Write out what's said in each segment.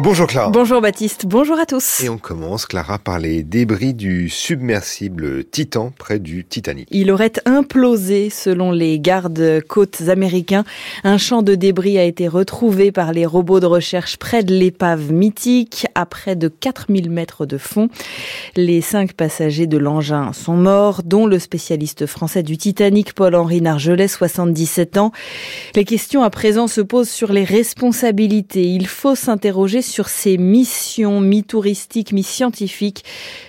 Bonjour Clara. Bonjour Baptiste, bonjour à tous. Et on commence Clara par les débris du submersible Titan près du Titanic. Il aurait implosé selon les gardes-côtes américains. Un champ de débris a été retrouvé par les robots de recherche près de l'épave mythique à près de 4000 mètres de fond. Les cinq passagers de l'engin sont morts, dont le spécialiste français du Titanic Paul-Henri Nargelet, 77 ans. Les questions à présent se posent sur les responsabilités. Il faut s'interroger sur ses missions mi-touristiques, mi-scientifiques.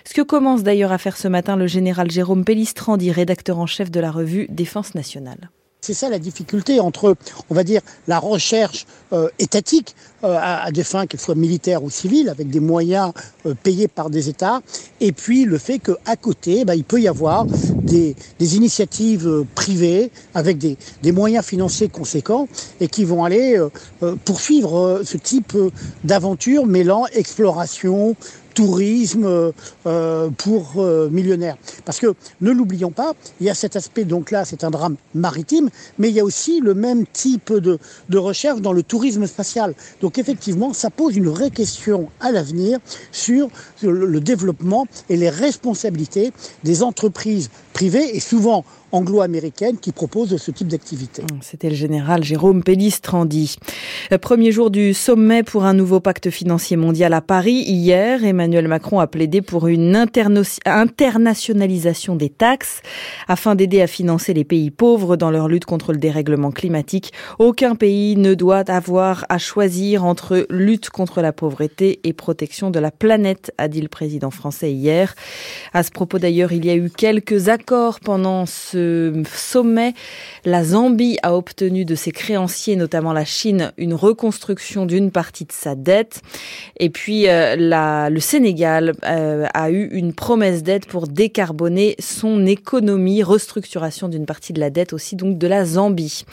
Ce que commence d'ailleurs à faire ce matin le général Jérôme Pellistrandi, rédacteur en chef de la revue Défense nationale. C'est ça la difficulté entre, on va dire, la recherche euh, étatique euh, à, des fins qu'elles soient militaires ou civiles, avec des moyens euh, payés par des États, et puis le fait qu'à côté, bah, il peut y avoir des, initiatives privées avec des, moyens financiers conséquents et qui vont aller poursuivre ce type d'aventure mêlant exploration, tourisme euh, pour euh, millionnaires. Parce que ne l'oublions pas, il y a cet aspect, donc là c'est un drame maritime, mais il y a aussi le même type de, de recherche dans le tourisme spatial. Donc effectivement, ça pose une vraie question à l'avenir sur le développement et les responsabilités des entreprises privées et souvent anglo-américaine qui propose ce type d'activité. Mmh, c'était le général Jérôme Pellistrandi. Euh, premier jour du sommet pour un nouveau pacte financier mondial à Paris. Hier, Emmanuel Macron a plaidé pour une internationalisation des taxes afin d'aider à financer les pays pauvres dans leur lutte contre le dérèglement climatique. Aucun pays ne doit avoir à choisir entre lutte contre la pauvreté et protection de la planète, a dit le président français hier. À ce propos d'ailleurs, il y a eu quelques accords pendant ce sommet, la Zambie a obtenu de ses créanciers, notamment la Chine, une reconstruction d'une partie de sa dette. Et puis euh, le Sénégal euh, a eu une promesse d'aide pour décarboner son économie, restructuration d'une partie de la dette aussi, donc de la Zambie.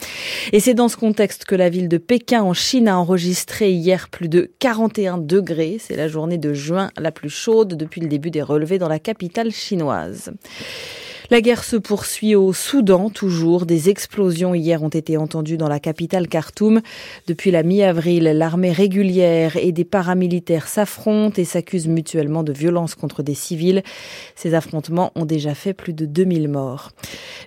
Et c'est dans ce contexte que la ville de Pékin en Chine a enregistré hier plus de 41 degrés. C'est la journée de juin la plus chaude depuis le début des relevés dans la capitale chinoise. La guerre se poursuit au Soudan, toujours. Des explosions hier ont été entendues dans la capitale Khartoum. Depuis la mi-avril, l'armée régulière et des paramilitaires s'affrontent et s'accusent mutuellement de violences contre des civils. Ces affrontements ont déjà fait plus de 2000 morts.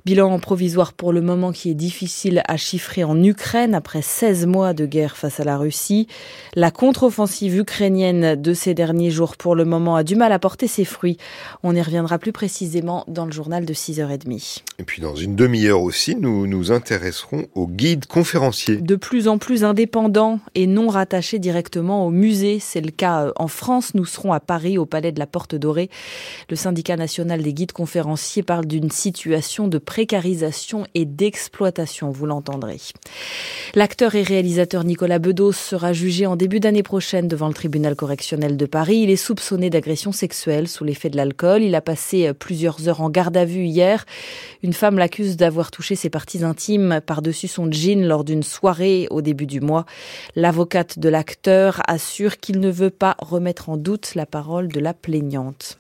Bilan provisoire pour le moment qui est difficile à chiffrer en Ukraine après 16 mois de guerre face à la Russie. La contre-offensive ukrainienne de ces derniers jours pour le moment a du mal à porter ses fruits. On y reviendra plus précisément dans le journal de 6h30. Et puis dans une demi-heure aussi, nous nous intéresserons aux guides conférenciers. De plus en plus indépendants et non rattachés directement au musée. C'est le cas euh, en France. Nous serons à Paris, au Palais de la Porte Dorée. Le syndicat national des guides conférenciers parle d'une situation de précarisation et d'exploitation, vous l'entendrez. L'acteur et réalisateur Nicolas Bedos sera jugé en début d'année prochaine devant le tribunal correctionnel de Paris. Il est soupçonné d'agression sexuelle sous l'effet de l'alcool. Il a passé euh, plusieurs heures en garde à vue hier. Une femme l'accuse d'avoir touché ses parties intimes par-dessus son jean lors d'une soirée au début du mois. L'avocate de l'acteur assure qu'il ne veut pas remettre en doute la parole de la plaignante.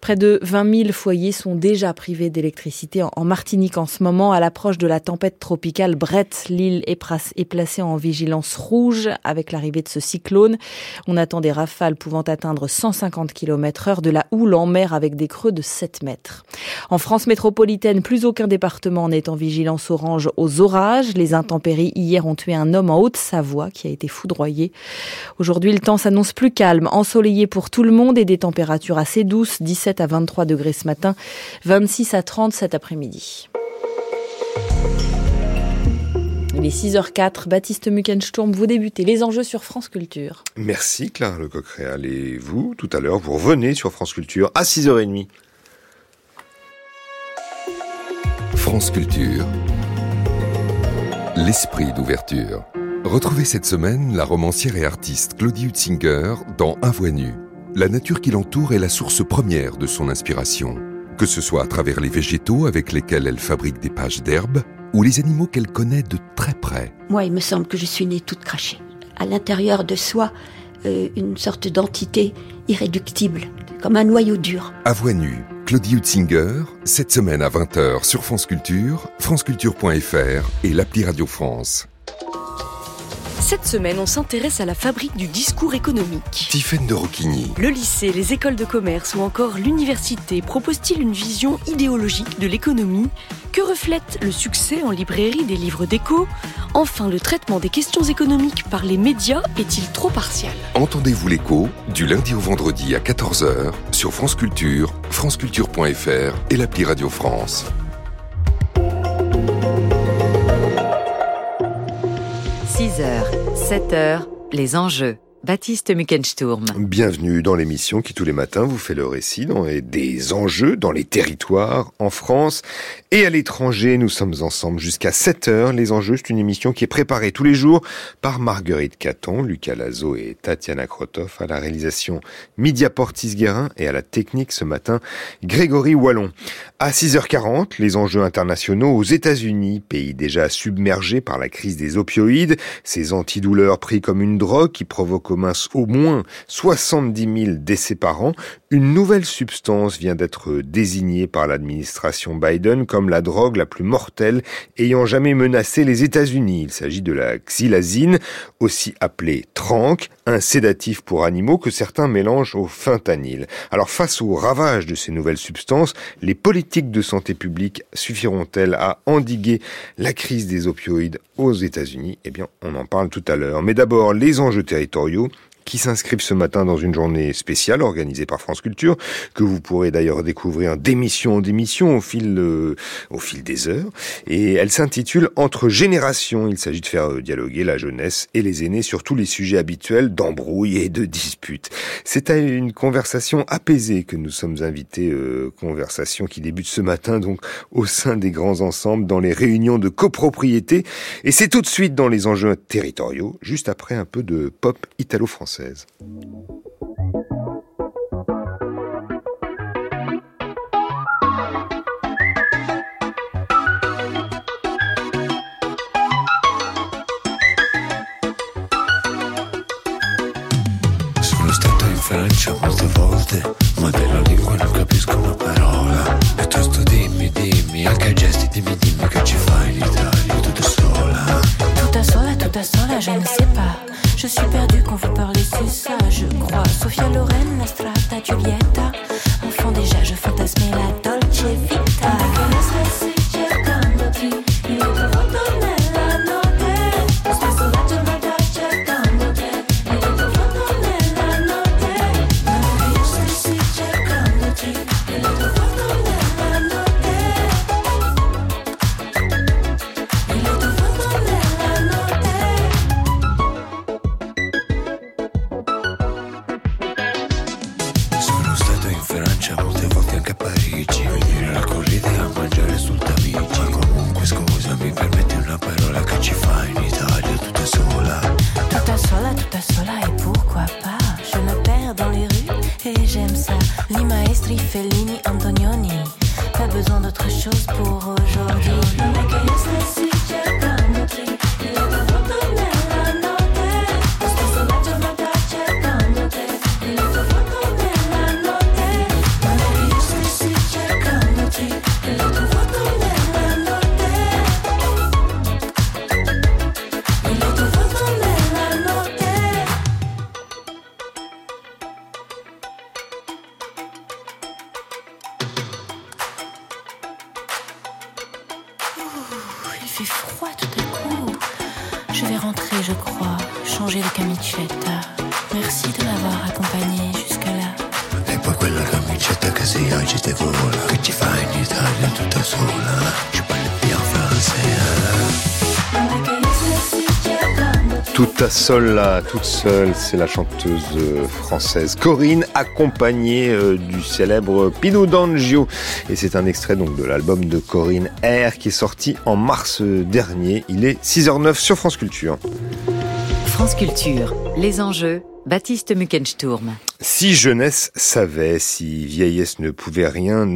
Près de 20 000 foyers sont déjà privés d'électricité en Martinique en ce moment à l'approche de la tempête tropicale Brett. L'île est placée en vigilance rouge avec l'arrivée de ce cyclone. On attend des rafales pouvant atteindre 150 km heure de la houle en mer avec des creux de 7 mètres. France métropolitaine, plus aucun département n'est en vigilance orange aux orages. Les intempéries hier ont tué un homme en Haute-Savoie qui a été foudroyé. Aujourd'hui, le temps s'annonce plus calme, ensoleillé pour tout le monde et des températures assez douces, 17 à 23 degrés ce matin, 26 à 30 cet après-midi. Il est 6h04. Baptiste Muckensturm, vous débutez les enjeux sur France Culture. Merci Claire Lecoq-Réal. Et vous, tout à l'heure, vous revenez sur France Culture à 6h30. France Culture. L'esprit d'ouverture. Retrouvez cette semaine la romancière et artiste Claudie Hutzinger dans Un voix nu. La nature qui l'entoure est la source première de son inspiration. Que ce soit à travers les végétaux avec lesquels elle fabrique des pages d'herbe ou les animaux qu'elle connaît de très près. Moi, il me semble que je suis née toute crachée. À l'intérieur de soi, euh, une sorte d'entité irréductible, comme un noyau dur. À voix nue, Claudie Hutzinger, cette semaine à 20h sur France Culture, franceculture.fr et l'appli Radio France. Cette semaine, on s'intéresse à la fabrique du discours économique. Tiffaine de Roquigny. Le lycée, les écoles de commerce ou encore l'université proposent-ils une vision idéologique de l'économie? Que reflète le succès en librairie des livres d'écho Enfin, le traitement des questions économiques par les médias est-il trop partial? Entendez-vous l'écho du lundi au vendredi à 14h sur France Culture, franceculture.fr et l'appli Radio France. 6h, 7h, les enjeux. Baptiste Muckensturm. Bienvenue dans l'émission qui tous les matins vous fait le récit des enjeux dans les territoires, en France et à l'étranger. Nous sommes ensemble jusqu'à 7 heures. Les enjeux, c'est une émission qui est préparée tous les jours par Marguerite Caton, Lucas Lazo et Tatiana Krotov à la réalisation Media Portis-Guérin et à la technique ce matin Grégory Wallon. À 6h40, les enjeux internationaux aux États-Unis, pays déjà submergé par la crise des opioïdes, ces antidouleurs pris comme une drogue qui provoque au moins 70 000 décès par an, une nouvelle substance vient d'être désignée par l'administration Biden comme la drogue la plus mortelle ayant jamais menacé les États-Unis. Il s'agit de la xylazine, aussi appelée tranque, un sédatif pour animaux que certains mélangent au fentanyl. Alors face aux ravages de ces nouvelles substances, les politiques de santé publique suffiront-elles à endiguer la crise des opioïdes aux États-Unis? Eh bien, on en parle tout à l'heure. Mais d'abord, les enjeux territoriaux studio qui s'inscrivent ce matin dans une journée spéciale organisée par France Culture, que vous pourrez d'ailleurs découvrir d'émission en démission au fil, euh, au fil des heures. Et elle s'intitule Entre générations. Il s'agit de faire euh, dialoguer la jeunesse et les aînés sur tous les sujets habituels d'embrouilles et de disputes. C'est à une conversation apaisée que nous sommes invités, euh, conversation qui débute ce matin donc au sein des grands ensembles, dans les réunions de copropriété. Et c'est tout de suite dans les enjeux territoriaux, juste après un peu de pop italo-français. Française. fait froid tout à coup. Je vais rentrer, je crois, changer de camicetta. Merci de m'avoir accompagné jusqu'à là. E poi quella camicetta che si agita e vola, che ci fa in Italia tutta sola, ci parli più francese seule là, toute seule, c'est la chanteuse euh, française Corinne, accompagnée euh, du célèbre Pino D'Angio. Et c'est un extrait donc de l'album de Corinne R qui est sorti en mars dernier. Il est 6h09 sur France Culture. France Culture, les enjeux, Baptiste Muckensturm. Si jeunesse savait, si vieillesse ne pouvait rien,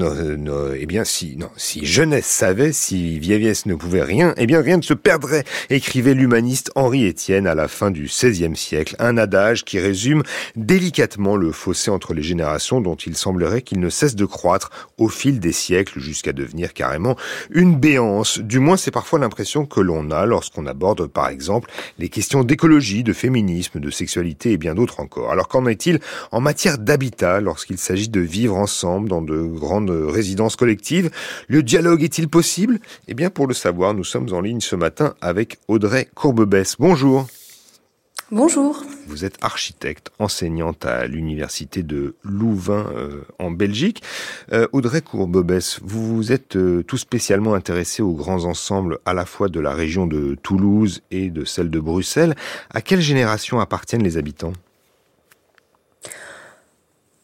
eh bien si non, si jeunesse savait, si vieillesse ne pouvait rien, eh bien rien ne se perdrait, écrivait l'humaniste Henri Étienne à la fin du XVIe siècle, un adage qui résume délicatement le fossé entre les générations dont il semblerait qu'il ne cesse de croître au fil des siècles jusqu'à devenir carrément une béance. Du moins c'est parfois l'impression que l'on a lorsqu'on aborde par exemple les questions d'écologie, de féminisme, de sexualité et bien d'autres encore. Alors qu'en est-il en matière d'habitat lorsqu'il s'agit de vivre ensemble dans de grandes résidences collectives. Le dialogue est-il possible? Eh bien, pour le savoir, nous sommes en ligne ce matin avec Audrey Courbebesse. Bonjour. Bonjour. Vous êtes architecte, enseignante à l'université de Louvain euh, en Belgique. Euh, Audrey Courbebesse, vous vous êtes euh, tout spécialement intéressé aux grands ensembles à la fois de la région de Toulouse et de celle de Bruxelles. À quelle génération appartiennent les habitants?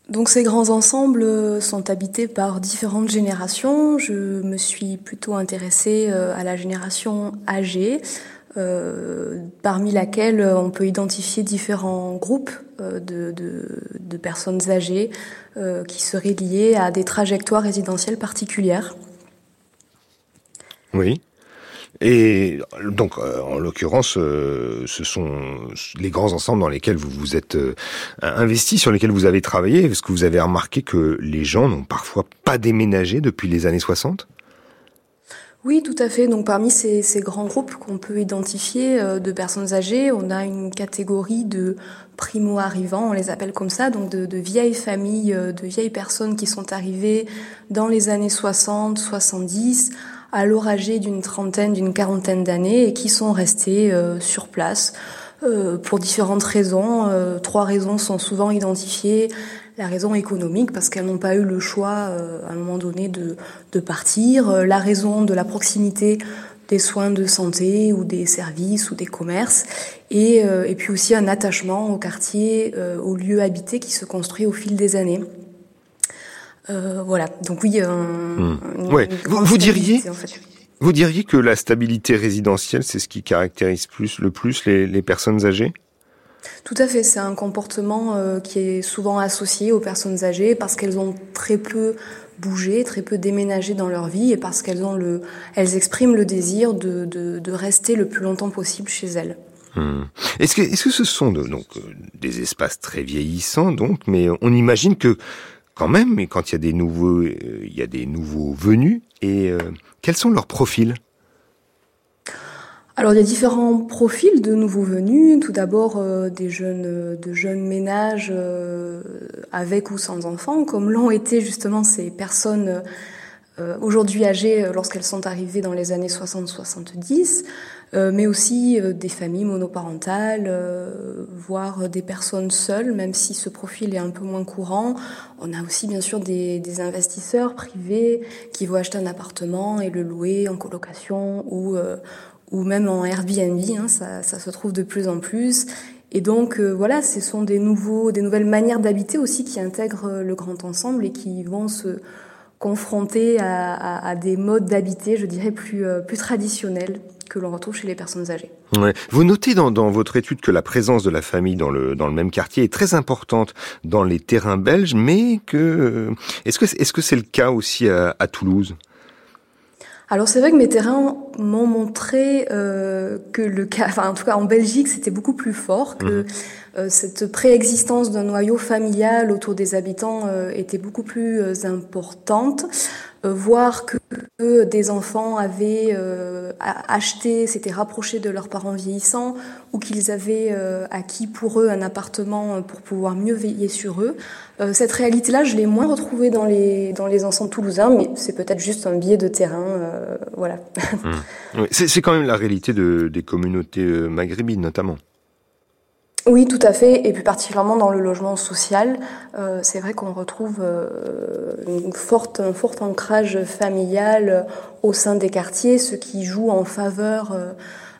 Donc ces grands ensembles euh, sont habités par différentes générations. Je me suis plutôt intéressée euh, à la génération âgée, euh, parmi laquelle on peut identifier différents groupes de, de, personnes âgées qui seraient liées à des trajectoires résidentielles particulières. Oui. Et donc, euh, en l'occurrence, euh, ce sont les grands ensembles dans lesquels vous vous êtes euh, investi, sur lesquels vous avez travaillé. Est-ce que vous avez remarqué que les gens n'ont parfois pas déménagé depuis les années 60 oui, tout à fait. Donc parmi ces, grands groupes qu'on peut identifier de personnes âgées, on a une catégorie de primo-arrivants, on les appelle comme ça, donc de, vieilles familles, de vieilles personnes qui sont arrivées dans les années 60, 70 à l'or âgé d'une trentaine, d'une quarantaine d'années et qui sont restés euh, sur place euh, pour différentes raisons. Euh, trois raisons sont souvent identifiées. La raison économique, parce qu'elles n'ont pas eu le choix à un moment donné de, de partir. la raison de la proximité des soins de santé ou des services ou des commerces. Et, et puis aussi un attachement au quartier, au lieu habité qui se construit au fil des années. Euh, voilà. Donc oui. Hmm. Vous, diriez. Vous diriez que la stabilité résidentielle, c'est ce qui caractérise plus le plus les, personnes âgées? Tout à fait, c'est un comportement euh, qui est souvent associé aux personnes âgées parce qu'elles ont très peu bougé, très peu déménagé dans leur vie et parce qu'elles ont le, elles expriment le désir de, de, rester le plus longtemps possible chez elles. Hmm. Est-ce que, est-ce que ce sont donc euh, des espaces très vieillissants donc, mais on imagine que quand même, mais quand il y a des nouveaux, euh, il y a des nouveaux venus. Et euh, quels sont leurs profils? Alors il y a différents profils de nouveaux venus. Tout d'abord euh, des jeunes, de jeunes ménages avec ou sans enfants, comme l'ont été justement ces personnes aujourd'hui âgées lorsqu'elles sont arrivées dans les années 60-70. Euh, mais aussi euh, des familles monoparentales, euh, voire des personnes seules, même si ce profil est un peu moins courant. On a aussi bien sûr des, des investisseurs privés qui vont acheter un appartement et le louer en colocation ou, ou même en Airbnb, hein, ça, ça, se trouve de plus en plus. Et donc voilà, ce sont des nouveaux, des nouvelles manières d'habiter aussi qui intègrent le grand ensemble et qui vont se confronter à, à, à des modes d'habiter, je dirais plus plus traditionnels que l'on retrouve chez les personnes âgées. Ouais. Vous notez dans, dans, votre étude que la présence de la famille dans le, dans le même quartier est très importante dans les terrains belges, mais que euh, est-ce que est-ce que c'est le cas aussi à, à Toulouse? Alors c'est vrai que mes terrains m'ont montré euh, que le cas, enfin en tout cas en Belgique, c'était beaucoup plus fort, que mmh. Euh, cette préexistence d'un noyau familial autour des habitants euh, était beaucoup plus euh, importante. Voir que, des enfants avaient acheté, s'étaient rapprochés de leurs parents vieillissants, ou qu'ils avaient acquis pour eux un appartement pour pouvoir mieux veiller sur eux. cette réalité-là, je l'ai moins retrouvée dans les, dans les ensembles toulousains, mais c'est peut-être juste un biais de terrain. voilà. Mmh. C'est quand même la réalité de, des communautés maghrébines, notamment. Oui, tout à fait, et plus particulièrement dans le logement social, euh, c'est vrai qu'on retrouve euh, une forte, un fort ancrage familial au sein des quartiers, ce qui joue en faveur euh,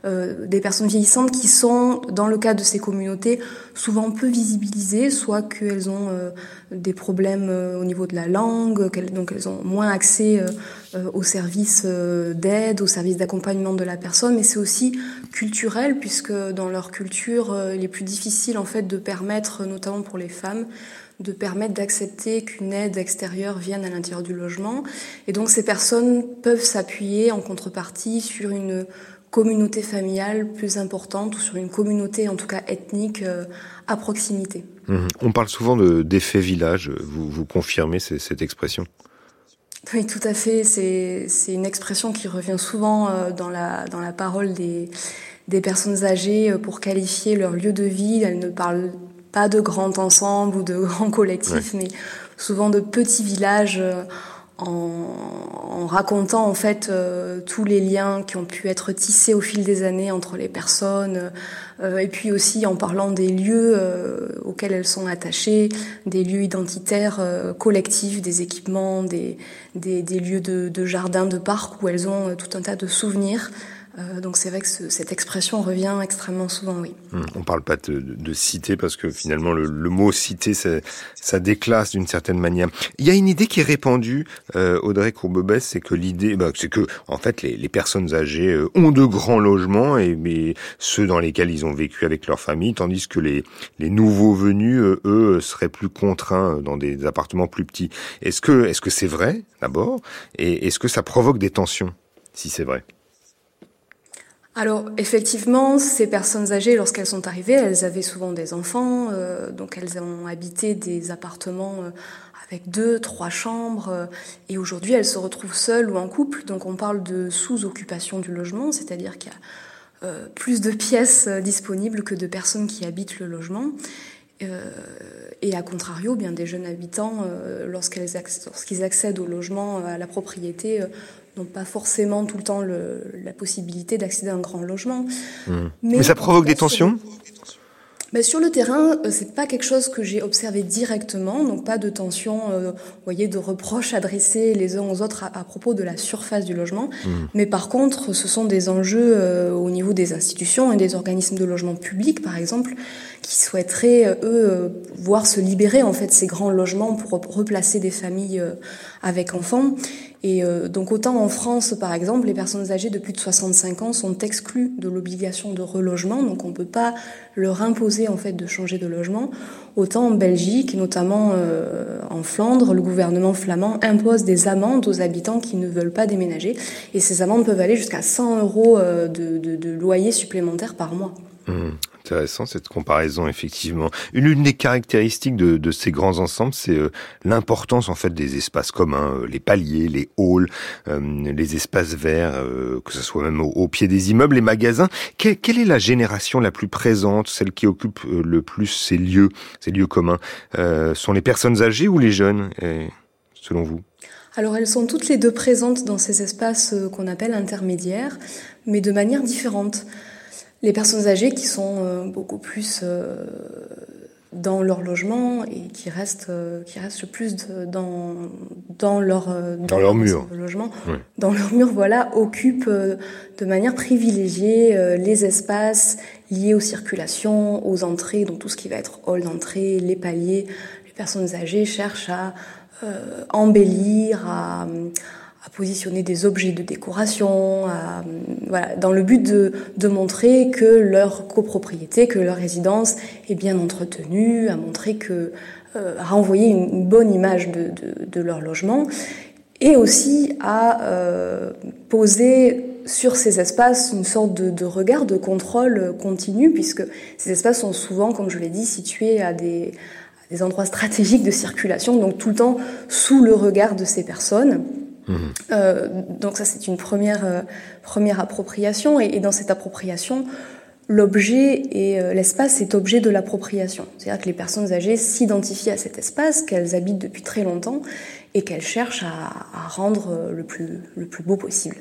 euh, des personnes vieillissantes qui sont, dans le cas de ces communautés, souvent peu visibilisées, soit qu'elles ont euh, des problèmes au niveau de la langue, donc elles ont moins accès aux services d'aide, aux services d'accompagnement de la personne, mais c'est aussi culturel puisque dans leur culture, il est plus difficile en fait de permettre, notamment pour les femmes, de permettre d'accepter qu'une aide extérieure vienne à l'intérieur du logement. Et donc ces personnes peuvent s'appuyer en contrepartie sur une communauté familiale plus importante ou sur une communauté en tout cas ethnique euh, à proximité. Mmh. On parle souvent d'effet village, vous, vous confirmez cette expression? Oui, tout à fait. C'est une expression qui revient souvent euh, dans la, dans la parole des, des personnes âgées euh, pour qualifier leur lieu de vie. Elles ne parlent pas de grands ensembles ou de grands collectifs, mais souvent de petits villages en, racontant en fait euh, tous les liens qui ont pu être tissés au fil des années entre les personnes, euh, et puis aussi en parlant des lieux euh, auxquels elles sont attachées, des lieux identitaires collectifs, des équipements, des, des, des lieux de, de jardins, de parcs où elles ont tout un tas de souvenirs. Euh, donc c'est vrai que cette expression revient extrêmement souvent, oui. Hum, on ne parle pas de, de, cité parce que finalement le, mot cité, ça, ça déclasse d'une certaine manière. Il y a une idée qui est répandue, euh, Audrey Courbebès, c'est que l'idée, bah, c'est que en fait les, les personnes âgées euh, ont de grands logements et mais ceux dans lesquels ils ont vécu avec leur famille, tandis que les, les nouveaux venus, eux, seraient plus contraints dans des appartements plus petits. Est-ce que est-ce que c'est vrai d'abord? Et est-ce que ça provoque des tensions si c'est vrai? Alors effectivement, ces personnes âgées, lorsqu'elles sont arrivées, elles avaient souvent des enfants, euh, donc elles ont habité des appartements euh, avec deux, trois chambres, euh, et aujourd'hui elles se retrouvent seules ou en couple, donc on parle de sous-occupation du logement, c'est-à-dire qu'il y a plus de pièces disponibles que de personnes qui habitent le logement. et à contrario, bien des jeunes habitants, lorsqu'ils accèdent au logement, à la propriété, n'ont pas forcément tout le temps le, la possibilité d'accéder à un grand logement. Mmh. Mais, ça provoque des tensions sur le terrain, euh, c'est pas quelque chose que j'ai observé directement, donc pas de tension, euh, voyez, de reproches adressés les uns aux autres à, propos de la surface du logement. Mmh. Mais par contre, ce sont des enjeux euh, au niveau des institutions et des organismes de logement public, par exemple, qui souhaiteraient eux euh, voir se libérer en fait ces grands logements pour replacer des familles avec enfants. Et euh, donc autant en France, par exemple, les personnes âgées de plus de 65 ans sont exclues de l'obligation de relogement, donc on ne peut pas leur imposer en fait de changer de logement. Autant en Belgique, notamment euh, en Flandre, le gouvernement flamand impose des amendes aux habitants qui ne veulent pas déménager, et ces amendes peuvent aller jusqu'à 100 euros euh, de, de, de loyer supplémentaire par mois. Mmh intéressant cette comparaison effectivement. Une, des caractéristiques de, ces grands ensembles, c'est euh, l'importance en fait des espaces communs, euh, les paliers, les halls, euh, les espaces verts, que ce soit même au, pied des immeubles, les magasins. quelle est la génération la plus présente, celle qui occupe le plus ces lieux, ces lieux communs? Sont les personnes âgées ou les jeunes, selon vous? Alors elles sont toutes les deux présentes dans ces espaces qu'on appelle intermédiaires, mais de manière différente les personnes âgées qui sont euh, beaucoup plus euh, dans leur logement et qui restent euh, qui restent le plus dans dans leur dans, leur mur. logement. Dans leur mur voilà occupent de manière privilégiée les espaces liés aux circulations aux entrées donc tout ce qui va être hall d'entrée les paliers. Les personnes âgées cherchent à embellir à à positionner des objets de décoration, à, voilà, dans le but de, de, montrer que leur copropriété, que leur résidence est bien entretenue, à montrer que, euh, à renvoyer une, bonne image de, de, de, leur logement, et aussi à euh, poser sur ces espaces une sorte de, de, regard de contrôle continu, puisque ces espaces sont souvent, comme je l'ai dit, situés à des, à des endroits stratégiques de circulation, donc tout le temps sous le regard de ces personnes. Euh, donc ça, c'est une première, euh, première appropriation. Et, dans cette appropriation, l'objet et euh, l'espace est objet de l'appropriation. C'est-à-dire que les personnes âgées s'identifient à cet espace qu'elles habitent depuis très longtemps et qu'elles cherchent à, rendre le plus, le plus beau possible.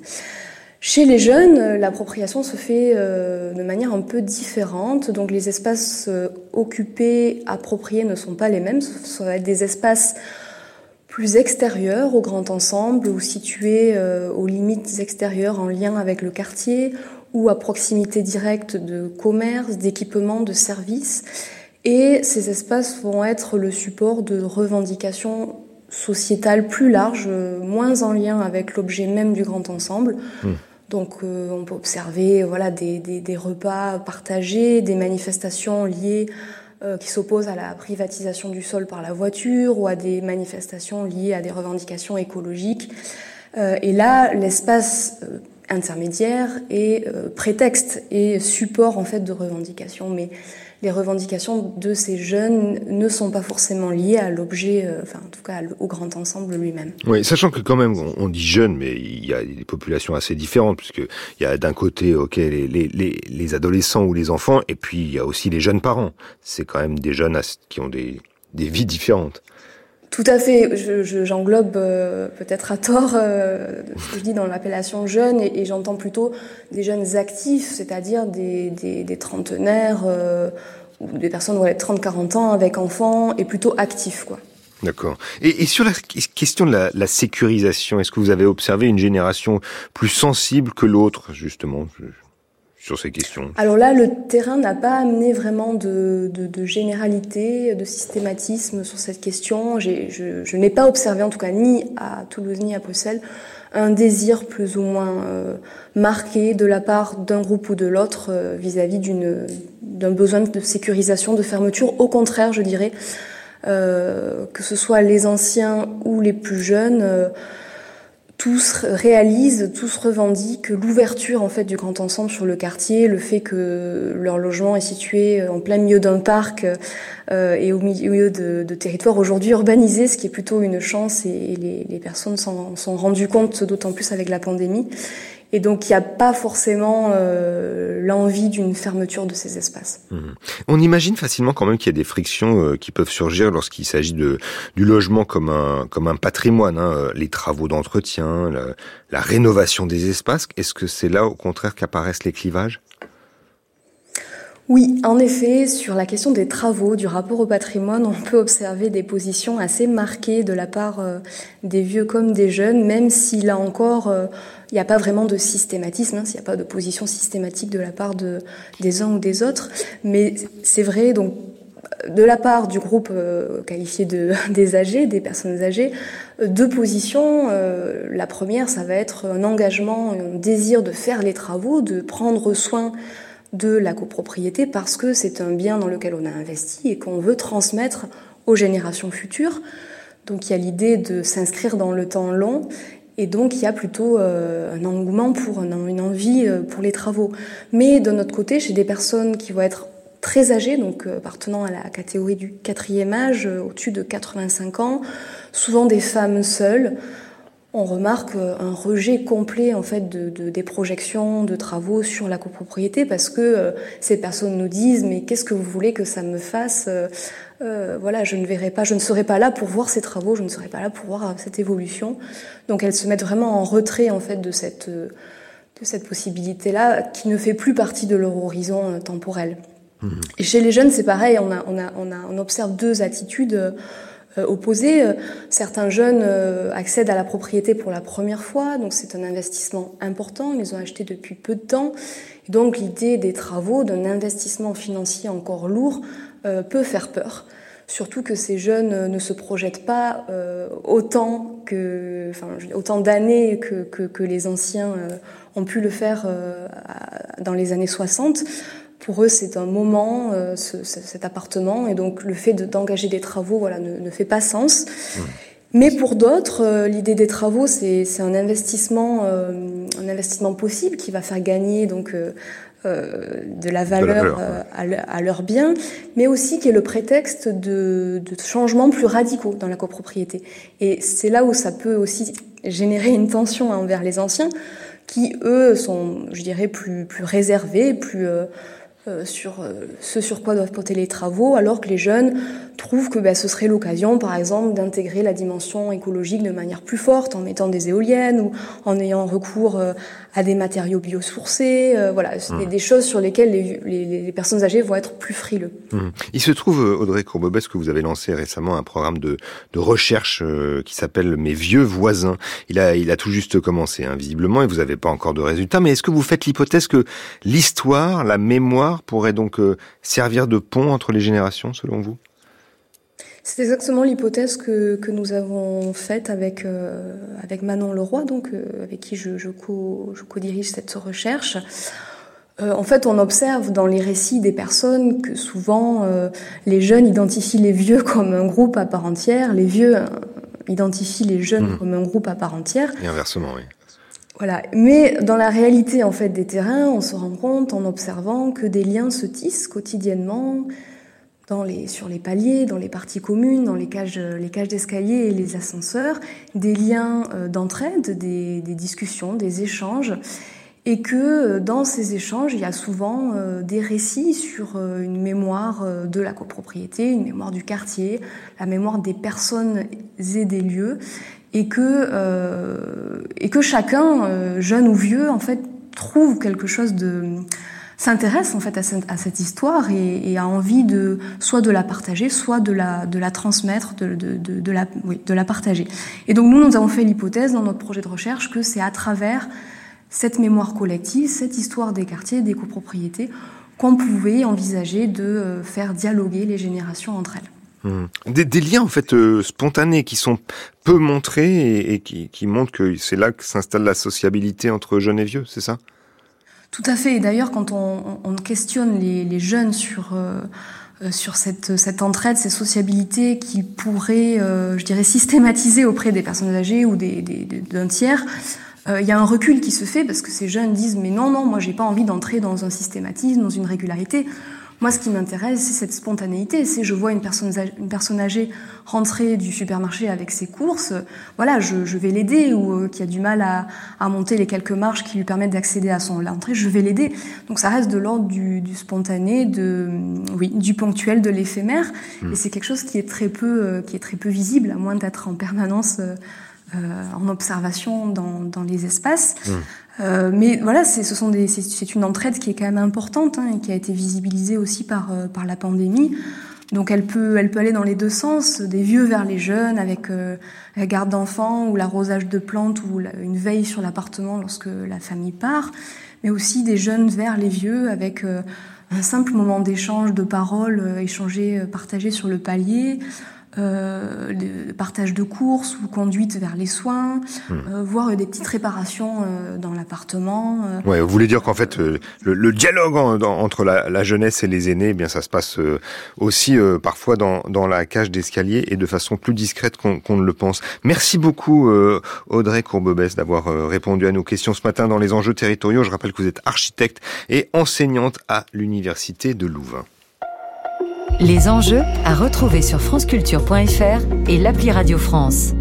Chez les jeunes, l'appropriation se fait de manière un peu différente. Donc les espaces occupés, appropriés ne sont pas les mêmes. Ce sont des espaces plus extérieurs au grand ensemble ou situés euh, aux limites extérieures en lien avec le quartier ou à proximité directe de commerce, d'équipements, de services. Et ces espaces vont être le support de revendications sociétales plus larges, moins en lien avec l'objet même du grand ensemble. Mmh. Donc euh, on peut observer voilà, des, des, des, repas partagés, des manifestations liées qui s'opposent à la privatisation du sol par la voiture ou à des manifestations liées à des revendications écologiques. et là, l'espace intermédiaire est prétexte et support en fait de revendications. Mais les revendications de ces jeunes ne sont pas forcément liées à l'objet, euh, enfin en tout cas au grand ensemble lui-même. Oui, sachant que quand même on, dit jeunes, mais il y a des populations assez différentes, puisque il y a d'un côté ok les, les, les, adolescents ou les enfants, et puis il y a aussi les jeunes parents. C'est quand même des jeunes qui ont des, des vies différentes. Tout à fait. J'englobe je, euh, peut-être à tort euh, ce que je dis dans l'appellation jeune et, j'entends plutôt des jeunes actifs, c'est-à-dire des, trentenaires euh, ou des personnes ouais, 30-40 ans avec enfants et plutôt actifs. quoi. D'accord. Et, sur la question de la sécurisation, est-ce que vous avez observé une génération plus sensible que l'autre, justement? Sur ces questions Alors là, le terrain n'a pas amené vraiment de, de, généralité, de systématisme sur cette question. Je, n'ai pas observé, en tout cas ni à Toulouse ni à Bruxelles, un désir plus ou moins euh, marqué de la part d'un groupe ou de l'autre euh, vis-à-vis d'une d'un besoin de sécurisation, de fermeture. Au contraire, je dirais, euh, que ce soit les anciens ou les plus jeunes tous réalisent, tous revendiquent l'ouverture en fait du grand ensemble sur le quartier, le fait que leur logement est situé en plein milieu d'un parc euh, et au milieu de, territoires aujourd'hui urbanisés, ce qui est plutôt une chance et, les, personnes s'en sont rendues compte, d'autant plus avec la pandémie. Et donc, il n'y a pas forcément euh, l'envie d'une fermeture de ces espaces. Mmh. On imagine facilement quand même qu'il y a des frictions euh, qui peuvent surgir lorsqu'il s'agit de du logement comme un comme un patrimoine, hein, euh, les travaux d'entretien, la, la rénovation des espaces. Est-ce que c'est là, au contraire, qu'apparaissent les clivages? Oui, en effet, sur la question des travaux, du rapport au patrimoine, on peut observer des positions assez marquées de la part euh, des vieux comme des jeunes, même si là encore, euh, il n'y a pas vraiment de systématisme, hein, s'il n'y a pas de position systématique de la part de, des uns ou des autres. Mais c'est vrai, donc, de la part du groupe euh, qualifié de, des âgés, des personnes âgées, deux positions. la première, ça va être un engagement, un désir de faire les travaux, de prendre soin de la copropriété parce que c'est un bien dans lequel on a investi et qu'on veut transmettre aux générations futures. Donc il y a l'idée de s'inscrire dans le temps long et donc il y a plutôt euh, un engouement pour une envie euh, pour les travaux. Mais d'un autre côté, chez des personnes qui vont être très âgées, donc euh, appartenant à la catégorie du quatrième âge, au-dessus de 85 ans, souvent des femmes seules, on remarque euh, un rejet complet en fait de, des projections de travaux sur la copropriété parce que euh, ces personnes nous disent mais qu'est-ce que vous voulez que ça me fasse euh, voilà je ne verrai pas je ne serai pas là pour voir ces travaux je ne serai pas là pour voir cette évolution donc elles se mettent vraiment en retrait en fait de cette de cette possibilité là qui ne fait plus partie de leur horizon temporel mmh. et chez les jeunes c'est pareil on a on a on a on observe deux attitudes euh, opposés. Euh, certains jeunes euh, accèdent à la propriété pour la première fois, donc c'est un investissement important. Ils ont acheté depuis peu de temps. Donc l'idée des travaux, d'un investissement financier encore lourd, peut faire peur. Surtout que ces jeunes ne se projettent pas autant que, enfin, autant d'années que, que, que, les anciens ont pu le faire dans les années 60 pour eux, c'est un moment, euh, ce, cet appartement, et donc le fait d'engager des travaux, voilà, ne, ne, fait pas sens. Mmh. Mais pour d'autres, euh, l'idée des travaux, c'est un investissement, euh, un investissement possible qui va faire gagner donc de la valeur, à, leurs biens, mais aussi qui est le prétexte de, de changements plus radicaux dans la copropriété. Et c'est là où ça peut aussi générer une tension envers les anciens, qui eux sont, je dirais, plus plus réservés, plus sur euh, ce sur quoi doivent porter les travaux, alors que les jeunes trouvent que ben, ce serait l'occasion, par exemple, d'intégrer la dimension écologique de manière plus forte en mettant des éoliennes ou en ayant recours euh, à des matériaux biosourcés. voilà, c'est mmh. des choses sur lesquelles les, les, les, personnes âgées vont être plus frileux. Mmh. Il se trouve, Audrey Courbobès, que vous avez lancé récemment un programme de, de recherche qui s'appelle Mes vieux voisins. Il a, il a tout juste commencé, hein, visiblement, et vous n'avez pas encore de résultats. Mais est-ce que vous faites l'hypothèse que l'histoire, la mémoire pourrait donc euh, servir de pont entre les générations, selon vous? C'est exactement l'hypothèse que, que, nous avons faite avec, euh, avec Manon Leroy, donc, euh, avec qui je, je, co, co-dirige cette recherche. en fait, on observe dans les récits des personnes que souvent les jeunes identifient les vieux comme un groupe à part entière, les vieux identifient les jeunes mmh. comme un groupe à part entière. Et inversement, oui. Voilà. Mais dans la réalité en fait des terrains, on se rend compte en observant que des liens se tissent quotidiennement dans les, sur les paliers, dans les parties communes, dans les cages, d'escalier et les ascenseurs, des liens euh, d'entraide, des, discussions, des échanges, et que euh, dans ces échanges, il y a souvent euh, des récits sur une mémoire de la copropriété, une mémoire du quartier, la mémoire des personnes et des lieux, et que et que chacun, jeune ou vieux, en fait, trouve quelque chose de s'intéresse en fait à cette, histoire et, et, a envie de soit de la partager, soit de la de la transmettre, de, de, de, la oui, de la partager. Et donc nous, nous avons fait l'hypothèse dans notre projet de recherche que c'est à travers cette mémoire collective, cette histoire des quartiers, des copropriétés, qu'on pouvait envisager de euh, faire dialoguer les générations entre elles. Hmm. Des, liens en fait euh, spontanés qui sont peu montrés et, qui, montrent que c'est là que s'installe la sociabilité entre jeunes et vieux, c'est ça? Tout à fait. Et d'ailleurs, quand on, questionne les, jeunes sur euh, euh, sur cette, cette entraide, ces sociabilités qu'ils pourraient, je dirais, systématiser auprès des personnes âgées ou des, d'un tiers, il y a un recul qui se fait parce que ces jeunes disent mais non non moi j'ai pas envie d'entrer dans un systématisme, dans une régularité. Moi, ce qui m'intéresse, c'est cette spontanéité. C'est je vois une personne, une personne âgée rentrer du supermarché avec ses courses, voilà, je, je vais l'aider ou euh, qui a du mal à, à, monter les quelques marches qui lui permettent d'accéder à son l'entrée, je vais l'aider. Donc ça reste de l'ordre du, du, spontané, de oui, du ponctuel, de l'éphémère, mmh. et c'est quelque chose qui est très peu, euh, qui est très peu visible, à moins d'être en permanence. Euh, euh en observation dans, dans les espaces. Mmh. Euh, mais voilà, ce sont des, c'est une entraide qui est quand même importante hein, et qui a été visibilisée aussi par, euh, par la pandémie. Donc elle peut, elle peut aller dans les deux sens, des vieux vers les jeunes, avec euh, la garde d'enfants ou l'arrosage de plantes ou une veille sur l'appartement lorsque la famille part, mais aussi des jeunes vers les vieux, avec un simple moment d'échange de paroles, échangé, partagé sur le palier, euh, le partage de courses ou conduite vers les soins, hmm. euh, voire des petites réparations euh, dans l'appartement. Euh. Ouais, vous voulez dire qu'en fait le, le, dialogue entre la, la, jeunesse et les aînés, eh bien ça se passe aussi parfois dans, dans la cage d'escalier et de façon plus discrète qu'on ne le pense. Merci beaucoup Audrey Courbebès d'avoir répondu à nos questions ce matin dans les enjeux territoriaux. Je rappelle que vous êtes architecte et enseignante à l'université de Louvain. Les enjeux à retrouver sur franceculture.fr et l'appli Radio France.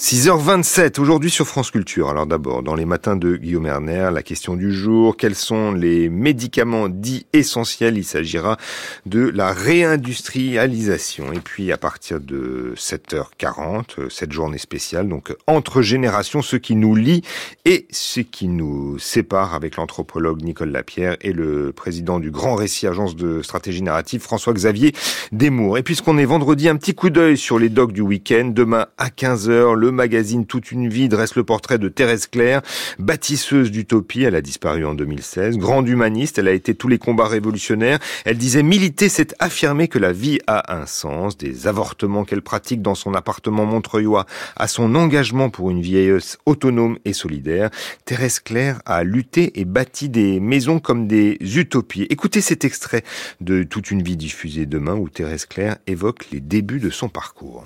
6h27 aujourd'hui sur France Culture. Alors d'abord, dans les matins de Guillaume Erner, la question du jour, quels sont les médicaments dits essentiels? Il s'agira de la réindustrialisation. Et puis à partir de 7h40, cette journée spéciale, donc entre générations, ce qui nous lie et ce qui nous sépare avec l'anthropologue Nicole Lapierre et le président du Grand Récit Agence de Stratégie Narrative, François-Xavier Desmours. Et puisqu'on est vendredi, un petit coup d'œil sur les docs du week-end. Demain à 15h, le magazine Toute une vie dresse le portrait de Thérèse Claire, bâtisseuse d'utopie. Elle a disparu en 2016. Grande humaniste, elle a été tous les combats révolutionnaires. Elle disait militer, c'est affirmer que la vie a un sens. Des avortements qu'elle pratique dans son appartement montreuillois à son engagement pour une vieilleuse autonome et solidaire. Thérèse Claire a lutté et bâti des maisons comme des utopies. Écoutez cet extrait de Toute une vie diffusée demain où Thérèse Claire évoque les débuts de son parcours.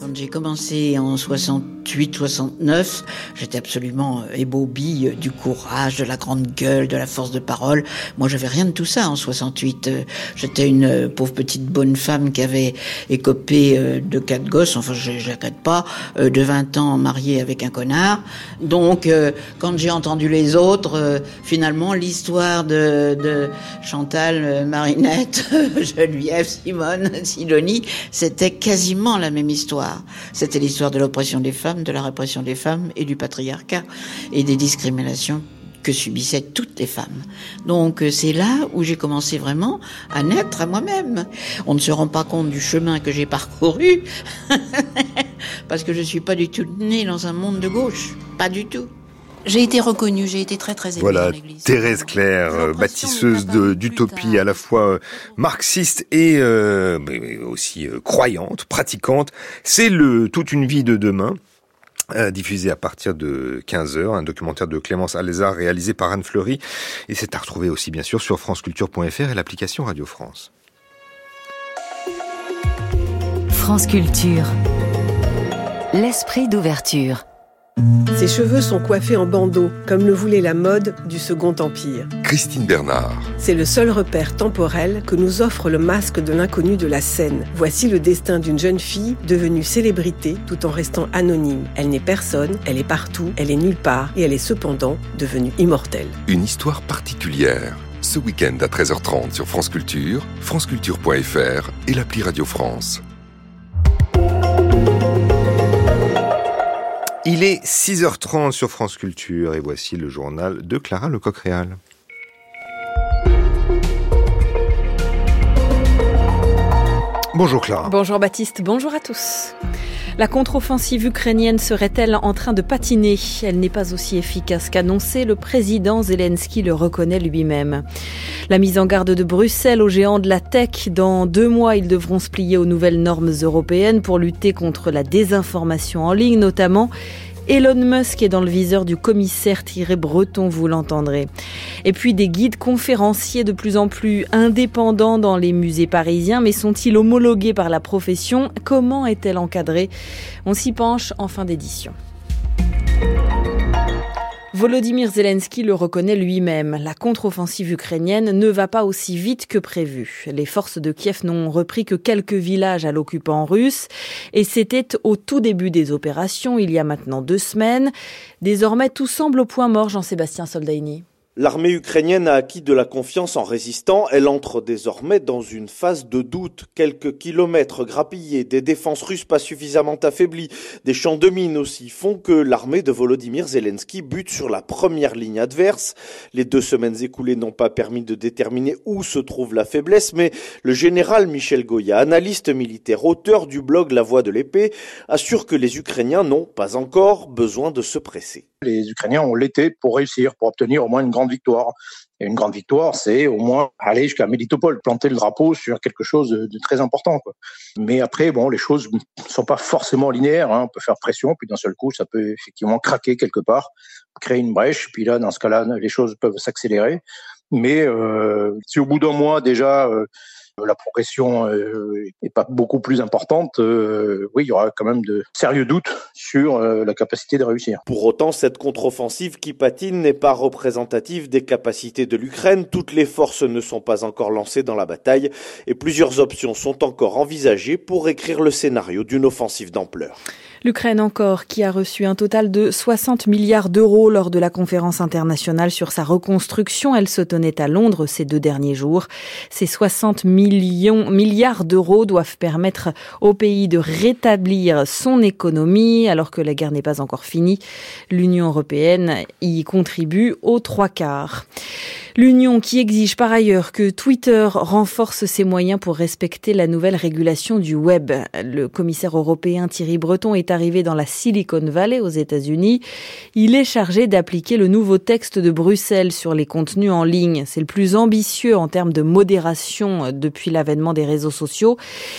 Quand j'ai commencé en 68-69, j'étais absolument euh, ébobie euh, du courage, de la grande gueule, de la force de parole. Moi, j'avais rien de tout ça en 68. Euh, j'étais une pauvre petite bonne femme qui avait écopé de quatre gosses, enfin, je regrette pas, de 20 ans mariée avec un connard. Donc, quand j'ai entendu les autres, finalement, l'histoire de, de Chantal, Marinette, Geneviève, Simone, Sidonie, c'était quasiment la même histoire. C'était l'histoire de l'oppression des femmes, de la répression des femmes et du patriarcat et des discriminations que subissaient toutes les femmes. Donc euh, c'est là où j'ai commencé vraiment à naître à moi-même. On ne se rend pas compte du chemin que j'ai parcouru parce que je suis pas du tout née dans un monde de gauche, pas du tout. J'ai été reconnue, j'ai été très très aimée voilà, Thérèse Claire, euh, bâtisseuse d'utopie à la fois euh, marxiste et euh, aussi croyante, pratiquante. C'est le toute une vie de demain euh, diffusé à partir de 15h, un documentaire de Clémence Alézard réalisé par Anne Fleury. Et c'est à retrouver aussi bien sûr sur franceculture.fr et l'application Radio France. France Culture. L'esprit d'ouverture. Ses cheveux sont coiffés en bandeau, comme le voulait la mode du Second Empire. Christine Bernard. C'est le seul repère temporel que nous offre le masque de l'inconnu de la scène. Voici le destin d'une jeune fille devenue célébrité tout en restant anonyme. Elle n'est personne, elle est partout, elle est nulle part et elle est cependant devenue immortelle. Une histoire particulière. Ce week-end à 13h30 sur France Culture, franceculture.fr et l'appli Radio France. Il est 6h30 sur France Culture et voici le journal de Clara Lecoq-Réal. Bonjour Clara. Bonjour Baptiste, bonjour à tous. La contre-offensive ukrainienne serait-elle en train de patiner? Elle n'est pas aussi efficace qu'annoncé, le président Zelensky le reconnaît lui-même. La mise en garde de Bruxelles aux géants de la tech, dans deux mois ils devront se plier aux nouvelles normes européennes pour lutter contre la désinformation en ligne notamment Elon Musk est dans le viseur du commissaire Thierry Breton, vous l'entendrez. Et puis des guides conférenciers de plus en plus indépendants dans les musées parisiens, mais sont-ils homologués par la profession? Comment est-elle encadrée? On s'y penche en fin d'édition. Volodymyr Zelensky le reconnaît lui-même. La contre-offensive ukrainienne ne va pas aussi vite que prévu. Les forces de Kiev n'ont repris que quelques villages à l'occupant russe et c'était au tout début des opérations, il y a maintenant deux semaines. Désormais, tout semble au point mort, Jean-Sébastien Soldaini. L'armée ukrainienne a acquis de la confiance en résistant. Elle entre désormais dans une phase de doute. Quelques kilomètres grappillés, des défenses russes pas suffisamment affaiblies, des champs de mines aussi font que l'armée de Volodymyr Zelensky bute sur la première ligne adverse. Les deux semaines écoulées n'ont pas permis de déterminer où se trouve la faiblesse, mais le général Michel Goya, analyste militaire, auteur du blog La Voix de l'épée, assure que les Ukrainiens n'ont pas encore besoin de se presser. Les Ukrainiens ont l'été pour réussir, pour obtenir au moins une grande victoire. Et une grande victoire, c'est au moins aller jusqu'à Melitopol, planter le drapeau sur quelque chose de, très important. Quoi. Mais après, bon, les choses ne sont pas forcément linéaires. Hein. On peut faire pression, puis d'un seul coup, ça peut effectivement craquer quelque part, créer une brèche. Puis là, dans ce cas-là, les choses peuvent s'accélérer. Mais euh, si au bout d'un mois déjà, euh, la progression n'est euh, pas beaucoup plus importante, euh, oui, il y aura quand même de sérieux doutes sur euh, la capacité de réussir. Pour autant, cette contre-offensive qui patine n'est pas représentative des capacités de l'Ukraine. Toutes les forces ne sont pas encore lancées dans la bataille et plusieurs options sont encore envisagées pour écrire le scénario d'une offensive d'ampleur. L'Ukraine encore, qui a reçu un total de 60 milliards d'euros lors de la conférence internationale sur sa reconstruction. Elle se tenait à Londres ces deux derniers jours. Ces 60 millions, milliards d'euros doivent permettre au pays de rétablir son économie alors que la guerre n'est pas encore finie. L'Union européenne y contribue aux trois quarts. L'Union qui exige par ailleurs que Twitter renforce ses moyens pour respecter la nouvelle régulation du web. Le commissaire européen Thierry Breton est arrivé dans la Silicon Valley aux États-Unis. Il est chargé d'appliquer le nouveau texte de Bruxelles sur les contenus en ligne. C'est le plus ambitieux en termes de modération depuis l'avènement des réseaux sociaux.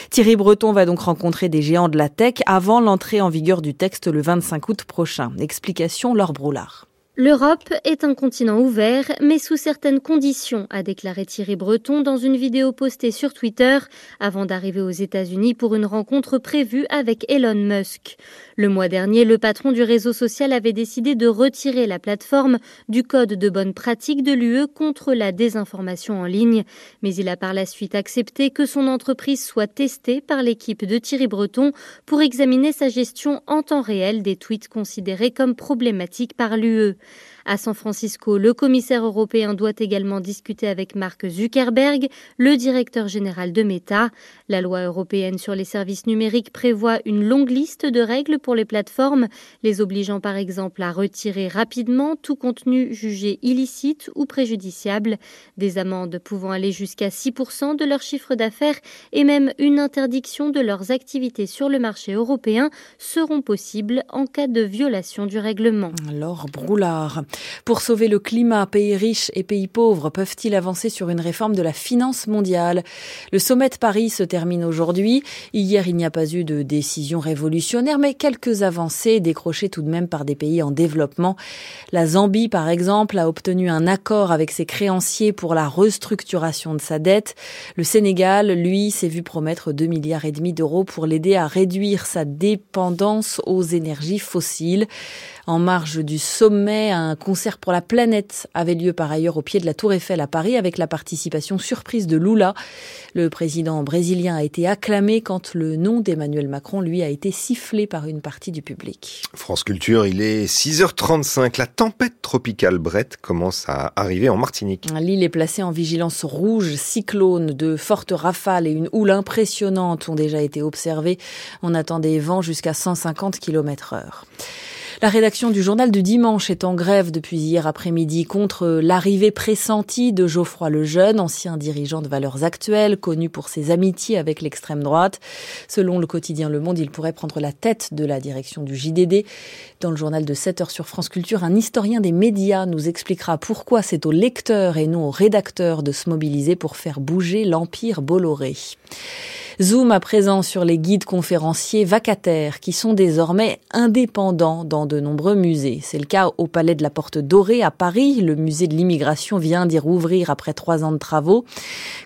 Thierry Breton va donc rencontrer des géants de la tech avant l'entrée en vigueur du texte le 25 août prochain. Explication Laure Broulard. L'Europe est un continent ouvert, mais sous certaines conditions, a déclaré Thierry Breton dans une vidéo postée sur Twitter avant d'arriver aux États-Unis pour une rencontre prévue avec Elon Musk. Le mois dernier, le patron du réseau social avait décidé de retirer la plateforme du code de bonne pratique de l'UE contre la désinformation en ligne, mais il a par la suite accepté que son entreprise soit testée par l'équipe de Thierry Breton pour examiner sa gestion en temps réel des tweets considérés comme problématiques par l'UE. À San Francisco, le commissaire européen doit également discuter avec Mark Zuckerberg, le directeur général de Meta. La loi européenne sur les services numériques prévoit une longue liste de règles pour les plateformes, les obligeant par exemple à retirer rapidement tout contenu jugé illicite ou préjudiciable, des amendes pouvant aller jusqu'à 6% de leur chiffre d'affaires et même une interdiction de leurs activités sur le marché européen seront possibles en cas de violation du règlement. Alors, Broula milliards. Pour sauver le climat, pays riches et pays pauvres peuvent-ils avancer sur une réforme de la finance mondiale? Le sommet de Paris se termine aujourd'hui. Hier, il n'y a pas eu de décision révolutionnaire, mais quelques avancées décrochées tout de même par des pays en développement. La Zambie, par exemple, a obtenu un accord avec ses créanciers pour la restructuration de sa dette. Le Sénégal, lui, s'est vu promettre 2 milliards et demi d'euros pour l'aider à réduire sa dépendance aux énergies fossiles. En marge du sommet, un concert pour la planète avait lieu par ailleurs au pied de la Tour Eiffel à Paris avec la participation surprise de Lula. Le président brésilien a été acclamé quand le nom d'Emmanuel Macron, lui, a été sifflé par une partie du public. France Culture, il est 6h35. La tempête tropicale Brett commence à arriver en Martinique. L'île est placée en vigilance rouge, cyclone, de fortes rafales et une houle impressionnante ont déjà été observées. On attend des vents jusqu'à 150 km heure. La rédaction du journal du dimanche est en grève depuis hier après-midi contre l'arrivée pressentie de Geoffroy Lejeune, ancien dirigeant de Valeurs Actuelles, connu pour ses amitiés avec l'extrême droite. Selon le quotidien Le Monde, il pourrait prendre la tête de la direction du JDD. Dans le journal de 7 heures sur France Culture, un historien des médias nous expliquera pourquoi c'est aux lecteurs et non aux rédacteurs de se mobiliser pour faire bouger l'empire Bolloré. Zoom à présent sur les guides conférenciers vacataires qui sont désormais indépendants dans de nombreux musées. C'est le cas au Palais de la Porte Dorée à Paris. Le musée de l'immigration vient d'y rouvrir après trois ans de travaux.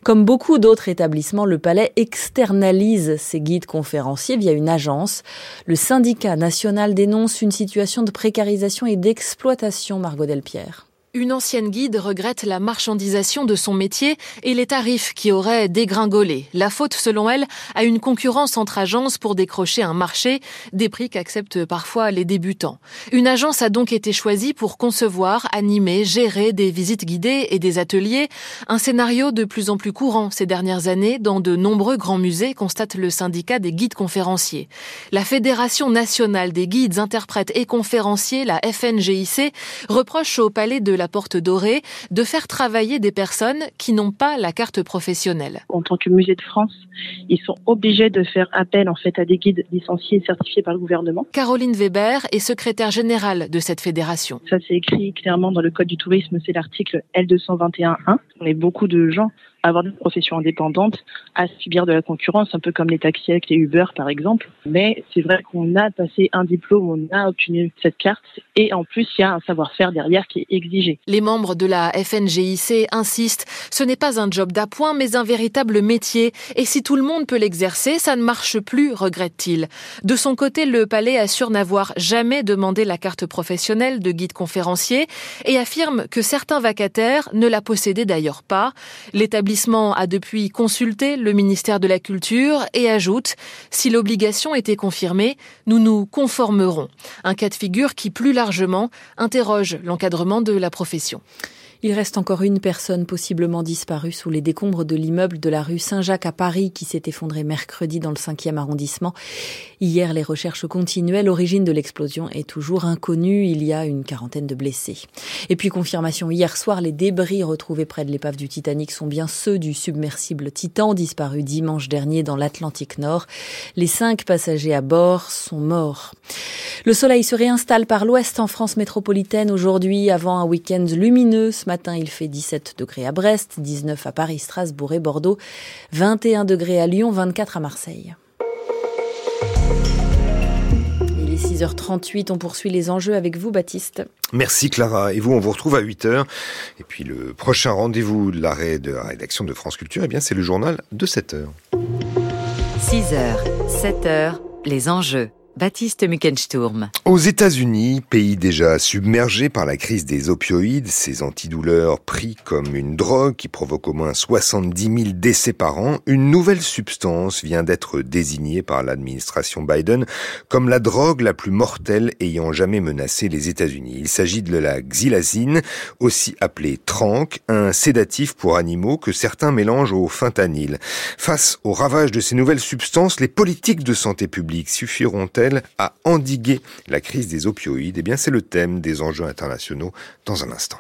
Comme beaucoup d'autres établissements, le Palais externalise ses guides conférenciers via une agence. Le syndicat national dénonce une situation de précarisation et d'exploitation, Margot Delpierre. Une ancienne guide regrette la marchandisation de son métier et les tarifs qui auraient dégringolé. La faute, selon elle, à une concurrence entre agences pour décrocher un marché, des prix qu'acceptent parfois les débutants. Une agence a donc été choisie pour concevoir, animer, gérer des visites guidées et des ateliers, un scénario de plus en plus courant ces dernières années dans de nombreux grands musées, constate le syndicat des guides conférenciers. La Fédération nationale des guides, interprètes et conférenciers, la FNGIC, reproche au palais de la la Porte Dorée de faire travailler des personnes qui n'ont pas la carte professionnelle. En tant que musée de France, ils sont obligés de faire appel en fait à des guides licenciés et certifiés par le gouvernement. Caroline Weber est secrétaire générale de cette fédération. Ça c'est écrit clairement dans le code du tourisme, c'est l'article L221.1. On est beaucoup de gens avoir une profession indépendante, à subir de la concurrence, un peu comme les taxis avec les Uber par exemple. Mais c'est vrai qu'on a passé un diplôme, on a obtenu cette carte et en plus il y a un savoir-faire derrière qui est exigé. Les membres de la FNGIC insistent, ce n'est pas un job d'appoint mais un véritable métier et si tout le monde peut l'exercer, ça ne marche plus, regrette-t-il. De son côté, le palais assure n'avoir jamais demandé la carte professionnelle de guide conférencier et affirme que certains vacataires ne la possédaient d'ailleurs pas. L'établissement a depuis consulté le ministère de la Culture et ajoute Si l'obligation était confirmée, nous nous conformerons. Un cas de figure qui, plus interroge l'encadrement de la profession. Il reste encore une personne possiblement disparue sous les décombres de l'immeuble de la rue Saint-Jacques à Paris qui s'est effondré mercredi dans le 5e arrondissement. Hier, les recherches continuaient. L'origine de l'explosion est toujours inconnue. Il y a une quarantaine de blessés. Et puis, confirmation hier soir, les débris retrouvés près de l'épave du Titanic sont bien ceux du submersible Titan disparu dimanche dernier dans l'Atlantique Nord. Les cinq passagers à bord sont morts. Le soleil se réinstalle par l'ouest en France métropolitaine aujourd'hui avant un week-end lumineux il fait 17 degrés à Brest, 19 à Paris, Strasbourg et Bordeaux, 21 degrés à Lyon, 24 à Marseille. Il est 6h38, on poursuit les enjeux avec vous, Baptiste. Merci Clara. Et vous, on vous retrouve à 8h. Et puis le prochain rendez-vous de l'arrêt de la rédaction de France Culture, eh bien, c'est le journal de 7h. 6h, 7h, les enjeux. Baptiste Muckensturm. Aux États-Unis, pays déjà submergé par la crise des opioïdes, ces antidouleurs pris comme une drogue qui provoque au moins 70 000 décès par an, une nouvelle substance vient d'être désignée par l'administration Biden comme la drogue la plus mortelle ayant jamais menacé les États-Unis. Il s'agit de la xylazine, aussi appelée tranque, un sédatif pour animaux que certains mélangent au fentanyl. Face au ravage de ces nouvelles substances, les politiques de santé publique suffiront-elles à endiguer la crise des opioïdes Eh bien, c'est le thème des enjeux internationaux dans un instant.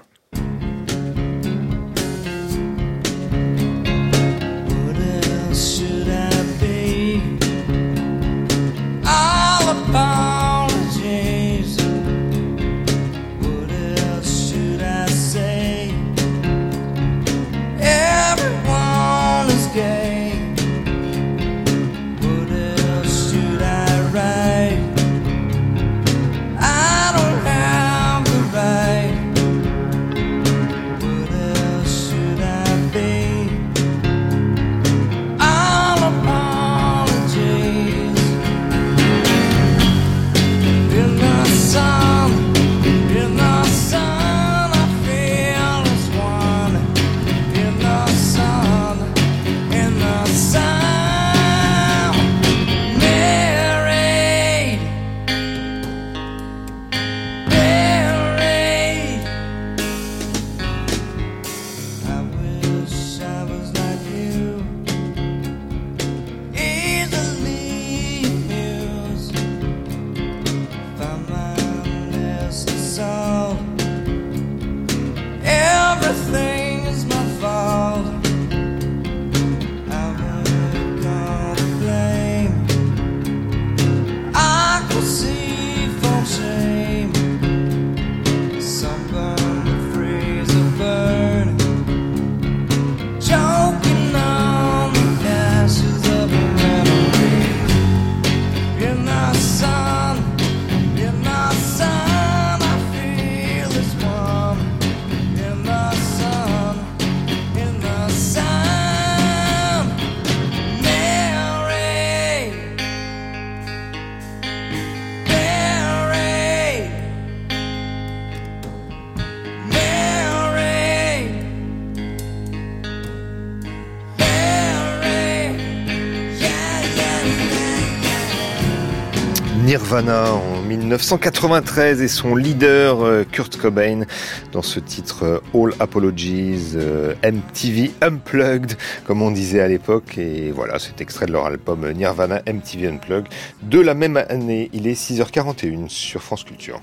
Nirvana en 1993 et son leader euh, Kurt Cobain dans ce titre euh, All Apologies euh, MTV Unplugged comme on disait à l'époque. Et voilà cet extrait de leur album Nirvana MTV Unplugged. De la même année il est 6h41 sur France Culture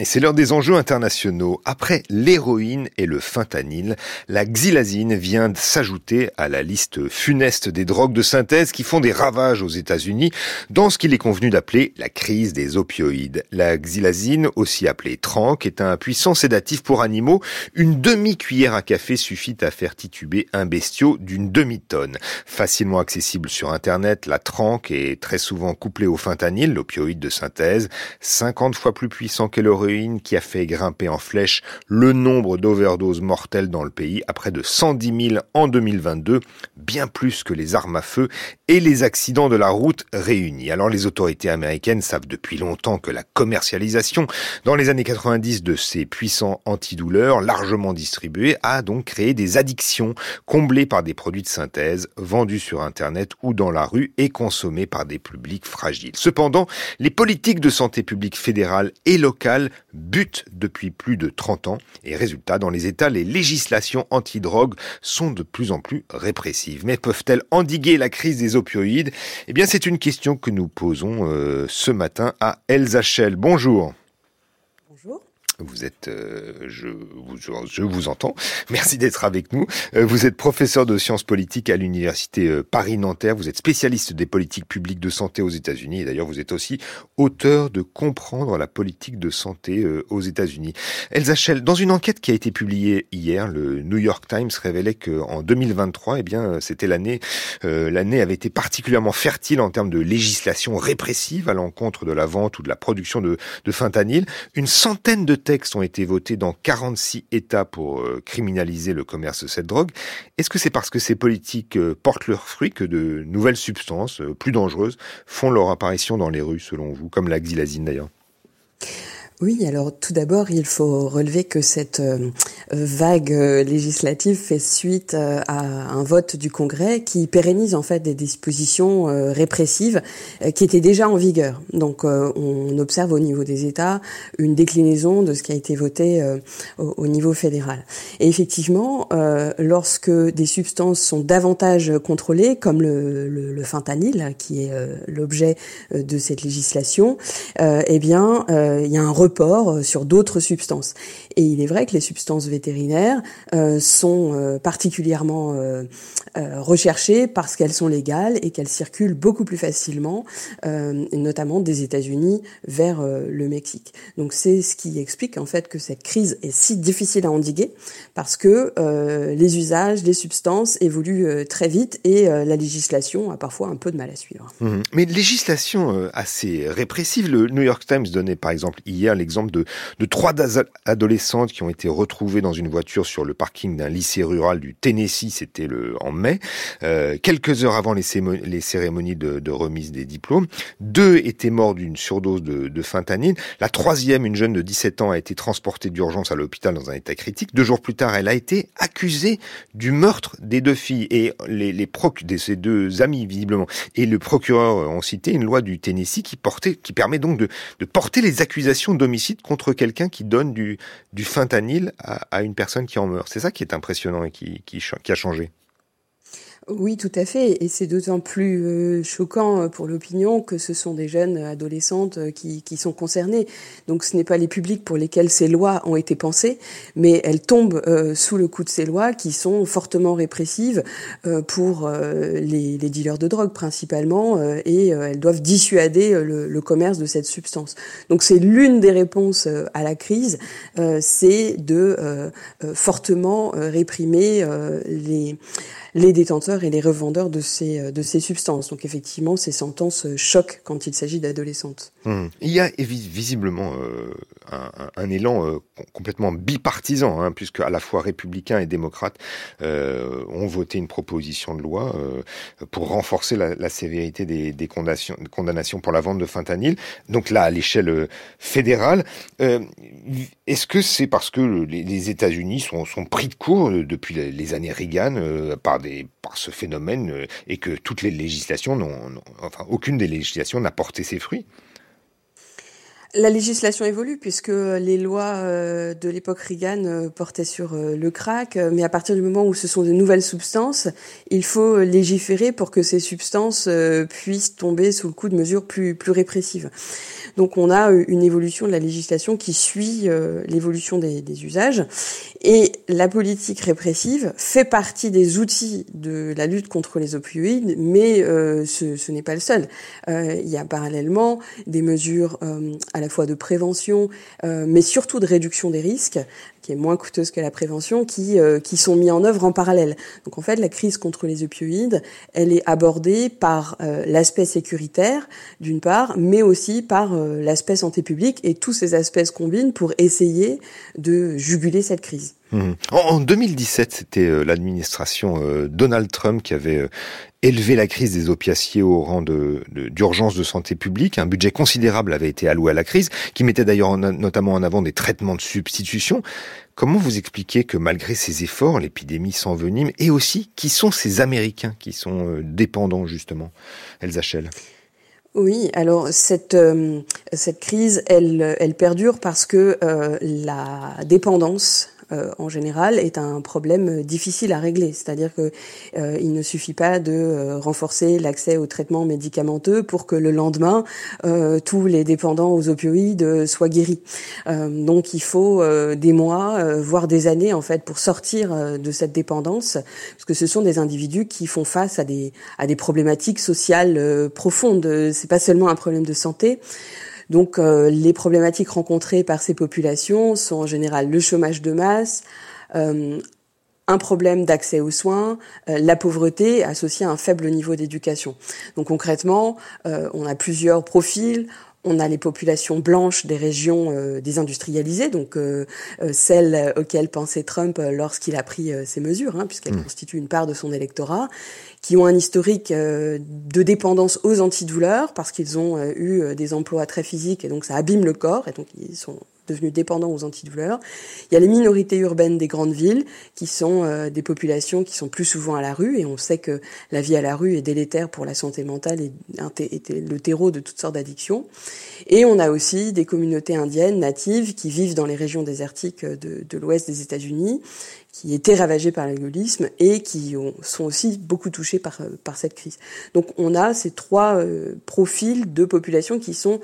Et c'est l'heure des enjeux internationaux. Après l'héroïne et le fentanyl, la xylazine vient de s'ajouter à la liste funeste des drogues de synthèse qui font des ravages aux États-Unis dans ce qu'il est convenu d'appeler la crise des opioïdes. La xylazine, aussi appelée tranque, est un puissant sédatif pour animaux. Une demi-cuillère à café suffit à faire tituber un bestiau d'une demi-tonne. Facilement accessible sur Internet, la tranque est très souvent couplée au fentanyl, l'opioïde de synthèse, 50 fois plus puissant que l'héroïne qui a fait grimper en flèche le nombre d'overdoses mortelles dans le pays à près de 110 000 en 2022, bien plus que les armes à feu et les accidents de la route réunis. Alors les autorités américaines savent depuis longtemps que la commercialisation dans les années 90 de ces puissants antidouleurs largement distribués a donc créé des addictions comblées par des produits de synthèse vendus sur Internet ou dans la rue et consommés par des publics fragiles. Cependant, les politiques de santé publique fédérale et locale butent depuis plus de 30 ans et résultat, dans les États, les législations anti-drogue sont de plus en plus répressives. Mais peuvent-elles endiguer la crise des opioïdes? Eh bien, c'est une question que nous posons euh, ce matin à Elsa. Bonjour. Vous êtes, euh, je, vous, je vous entends. Merci d'être avec nous. Euh, vous êtes professeur de sciences politiques à l'université euh, Paris-Nanterre. Vous êtes spécialiste des politiques publiques de santé aux États-Unis. Et d'ailleurs, vous êtes aussi auteur de Comprendre la politique de santé aux États-Unis. Elsa Schell, dans une enquête qui a été publiée hier, le New York Times révélait qu'en 2023, eh bien, c'était l'année, l'année avait été particulièrement fertile en termes de législation répressive à l'encontre de la vente ou de la production de, de fentanyl. Une centaine de textes ont été votés dans 46 États pour euh, criminaliser le commerce de cette drogue. Est-ce que c'est parce que ces politiques euh, portent leurs fruits que de nouvelles substances euh, plus dangereuses font leur apparition dans les rues, selon vous, comme la xylazine d'ailleurs? Oui, alors tout d'abord, il faut relever que cette euh, vague euh, législative fait suite euh, à un vote du Congrès qui pérennise en fait des dispositions répressives qui étaient déjà en vigueur. Donc on observe au niveau des États une déclinaison de ce qui a été voté au niveau fédéral. Et effectivement, lorsque des substances sont davantage contrôlées, comme le, fentanyl, qui est l'objet de cette législation, eh bien, il y a un euh, sur d'autres substances. Et il est vrai que les substances vétérinaires euh, sont euh, particulièrement recherchées parce qu'elles sont légales et qu'elles circulent beaucoup plus facilement, notamment des États-Unis vers le Mexique. Donc c'est ce qui explique en fait que cette crise est si difficile à endiguer parce que les usages des substances évoluent très vite et la législation a parfois un peu de mal à suivre. Mmh. Mais législation assez répressive. Le New York Times donnait par exemple hier l'exemple de, trois qui ont été retrouvées dans une voiture sur le parking d'un lycée rural du Tennessee, c'était le en mai, euh, quelques heures avant les, cérémonies de, de, remise des diplômes. Deux étaient morts d'une surdose de, de fentanyl. La troisième, une jeune de 17 ans, a été transportée d'urgence à l'hôpital dans un état critique. Deux jours plus tard, elle a été accusée du meurtre des deux filles et les, les proc de ces deux amis visiblement. Et le procureur ont cité une loi du Tennessee qui portait, qui permet donc de, de porter les accusations d'homicide contre quelqu'un qui donne du, du fentanyl à, une personne qui en meurt. C'est ça qui est impressionnant et qui, qui a changé. Oui, tout à fait. Et c'est d'autant plus euh, choquant euh, pour l'opinion que ce sont des jeunes adolescentes euh, qui, sont concernées. Donc ce n'est pas les publics pour lesquels ces lois ont été pensées, mais elles tombent sous le coup de ces lois qui sont fortement répressives pour les, dealers de drogue principalement, et elles doivent dissuader le, commerce de cette substance. Donc c'est l'une des réponses à la crise, c'est de fortement réprimer les les détenteurs et les revendeurs de ces, de ces substances. Donc effectivement, ces sentences choquent quand il s'agit d'adolescentes. Mmh. Il y a visiblement un, un, élan complètement bipartisan, hein, puisque à la fois républicains et démocrates ont voté une proposition de loi pour renforcer la, sévérité des, des condamnations, pour la vente de fentanyl. Donc là, à l'échelle fédérale, est-ce que c'est parce que les, États-Unis sont, sont, pris de court depuis les années Reagan euh, par, ce phénomène euh, et que toutes les législations n'ont, enfin, aucune des législations n'a porté ses fruits la législation évolue puisque les lois euh, de l'époque Reagan euh, portaient sur euh, le crack, mais à partir du moment où ce sont de nouvelles substances, il faut légiférer pour que ces substances puissent tomber sous le coup de mesures plus, plus répressives. Donc on a une évolution de la législation qui suit l'évolution des, des, usages et la politique répressive fait partie des outils de la lutte contre les opioïdes, mais ce, ce n'est pas le seul. il y a parallèlement des mesures la fois de prévention, euh, mais surtout de réduction des risques, qui est moins coûteuse que la prévention, qui, euh, qui sont mis en œuvre en parallèle. Donc en fait, la crise contre les opioïdes, elle est abordée par euh, l'aspect sécuritaire, d'une part, mais aussi par l'aspect santé publique, et tous ces aspects se combinent pour essayer de juguler cette crise. Mmh. En 2017, c'était l'administration Donald Trump qui avait élever la crise des opiaciers au rang de, d'urgence de, santé publique. Un budget considérable avait été alloué à la crise, qui mettait d'ailleurs notamment en avant des traitements de substitution. Comment vous expliquez que malgré ces efforts, l'épidémie s'envenime et aussi qui sont ces Américains qui sont euh, dépendants justement? Elsa Schell oui, alors cette euh, cette crise, elle perdure parce que euh, la dépendance euh, en général est un problème difficile à régler. C'est-à-dire que euh, il ne suffit pas de euh, renforcer l'accès aux traitements médicamenteux pour que le lendemain tous les dépendants aux opioïdes soient guéris. donc il faut des mois, voire des années en fait pour sortir de cette dépendance, parce que ce sont des individus qui font face à des à des problématiques sociales profondes. C'est pas seulement un problème de santé. Donc euh, les problématiques rencontrées par ces populations sont en général le chômage de masse, euh, un problème d'accès aux soins, euh, la pauvreté associée à un faible niveau d'éducation. Donc concrètement, on a plusieurs profils. On a les populations blanches des régions euh, désindustrialisées, donc euh, euh, celles auxquelles pensait Trump lorsqu'il a pris ces mesures, hein, puisqu'elles mmh. constituent une part de son électorat, qui ont un historique de dépendance aux antidouleurs, parce qu'ils ont eu des emplois très physiques, et donc ça abîme le corps, et donc ils sont devenus dépendants aux antidouleurs. Il y a les minorités urbaines des grandes villes, qui sont euh, des populations qui sont plus souvent à la rue, et on sait que la vie à la rue est délétère pour la santé mentale et le terreau de toutes sortes d'addictions. Et on a aussi des communautés indiennes natives qui vivent dans les régions désertiques de, l'ouest des États-Unis, qui étaient ravagées par l'alcoolisme et qui ont, sont aussi beaucoup touchées par, par cette crise. Donc on a ces trois euh, profils de populations qui sont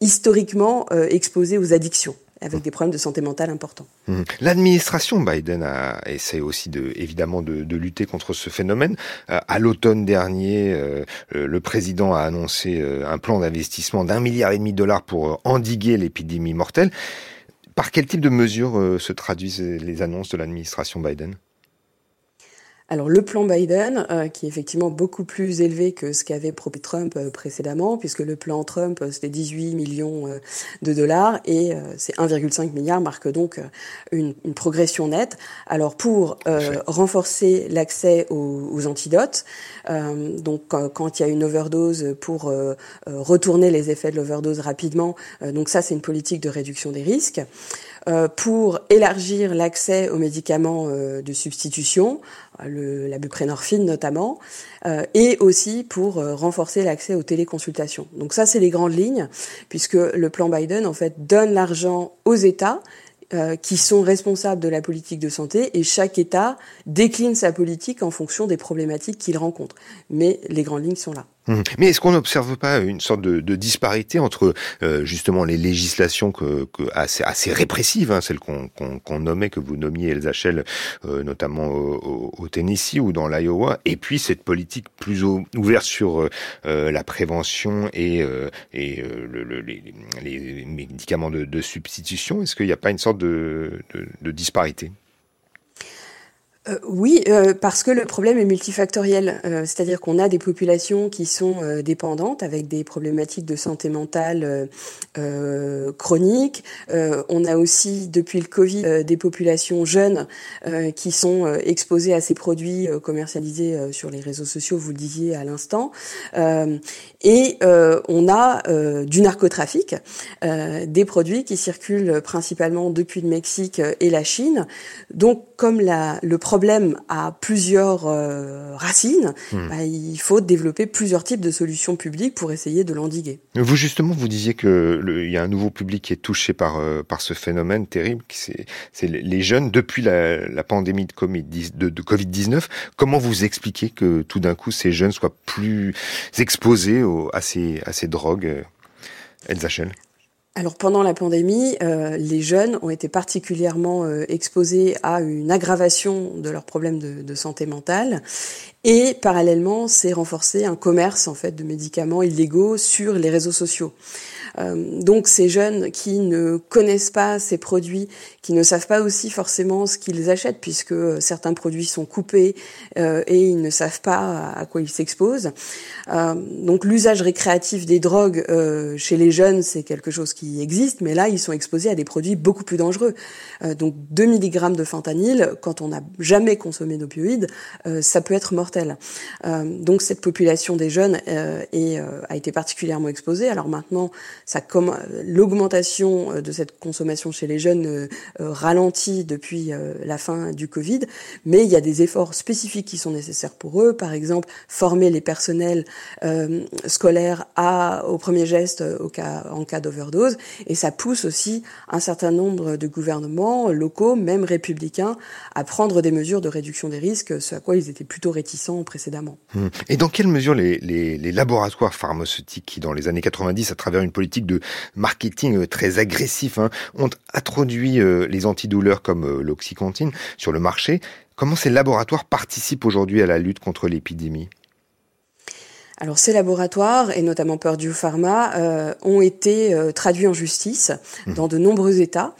historiquement euh, exposés aux addictions avec des problèmes de santé mentale importants. Mmh. L'administration Biden a essayé aussi de, évidemment de, de lutter contre ce phénomène. Euh, à l'automne dernier, euh, le président a annoncé un plan d'investissement d'un milliard et demi de dollars pour endiguer l'épidémie mortelle. Par quel type de mesures se traduisent les annonces de l'administration Biden? Alors le plan Biden, euh, qui est effectivement beaucoup plus élevé que ce qu'avait promis Trump euh, précédemment, puisque le plan Trump euh, c'était 18 millions de dollars et c'est 1,5 milliard marque donc une, une, progression nette. Alors pour renforcer l'accès aux, aux, antidotes, donc quand il y a une overdose, pour retourner les effets de l'overdose rapidement, donc ça c'est une politique de réduction des risques. Euh, pour élargir l'accès aux médicaments euh, de substitution, le, la buprenorphine notamment, euh, et aussi pour renforcer l'accès aux téléconsultations. Donc ça, c'est les grandes lignes, puisque le plan Biden, en fait, donne l'argent aux États qui sont responsables de la politique de santé et chaque État décline sa politique en fonction des problématiques qu'il rencontre. Mais les grandes lignes sont là. Mmh. Mais est-ce qu'on n'observe pas une sorte de, de disparité entre euh, justement les législations que, que assez, assez, répressives, hein, celles qu'on nommait, que vous nommiez Elsa euh, notamment au, au, Tennessee ou dans l'Iowa, et puis cette politique plus ouverte sur euh, la prévention et, et le, le, les, les, médicaments de, de substitution? Est-ce qu'il n'y a pas une sorte de, de disparité? Euh, oui, euh, parce que le problème est multifactoriel. Euh, c'est-à-dire qu'on a des populations qui sont dépendantes avec des problématiques de santé mentale chroniques. on a aussi, depuis le Covid, des populations jeunes qui sont exposées à ces produits commercialisés sur les réseaux sociaux, vous le disiez à l'instant. et on a du narcotrafic, des produits qui circulent principalement depuis le Mexique et la Chine. Donc, comme la, le problème problème a plusieurs euh, racines, hmm. bah, il faut développer plusieurs types de solutions publiques pour essayer de l'endiguer. Vous justement, vous disiez que il y a un nouveau public qui est touché par euh, par ce phénomène terrible, c'est les jeunes depuis la, pandémie de Covid de, de Covid 19. Comment vous expliquez que tout d'un coup ces jeunes soient plus exposés à ces à ces drogues, euh, Schell? Alors pendant la pandémie, euh, les jeunes ont été particulièrement euh, exposés à une aggravation de leurs problèmes de, de santé mentale et parallèlement, c'est renforcé un commerce en fait de médicaments illégaux sur les réseaux sociaux. Euh, donc ces jeunes qui ne connaissent pas ces produits, qui ne savent pas aussi forcément ce qu'ils achètent, puisque euh, certains produits sont coupés euh, et ils ne savent pas à quoi ils s'exposent. donc l'usage récréatif des drogues chez les jeunes, c'est quelque chose qui existe, mais là ils sont exposés à des produits beaucoup plus dangereux. donc 2 mg de fentanyl, quand on n'a jamais consommé d'opioïdes, ça peut être mortel. donc cette population des jeunes est, a été particulièrement exposée. Alors maintenant, l'augmentation euh, de cette consommation chez les jeunes euh, euh, ralentit depuis la fin du Covid, mais il y a des efforts spécifiques qui sont nécessaires pour eux. Par exemple, former les personnels scolaires à, au premier geste au cas, en cas d'overdose, et ça pousse aussi un certain nombre de gouvernements locaux, même républicains, à prendre des mesures de réduction des risques, ce à quoi ils étaient plutôt réticents précédemment. Hum. Et dans quelle mesure les, les, les laboratoires pharmaceutiques qui, dans les années 90, à travers une politique de marketing euh, très agressif hein, ont introduit euh, les antidouleurs comme euh, l'oxycontine sur le marché. Comment ces laboratoires participent aujourd'hui à la lutte contre l'épidémie? Alors ces laboratoires, et notamment Purdue Pharma, ont été traduits en justice mmh. dans de nombreux États.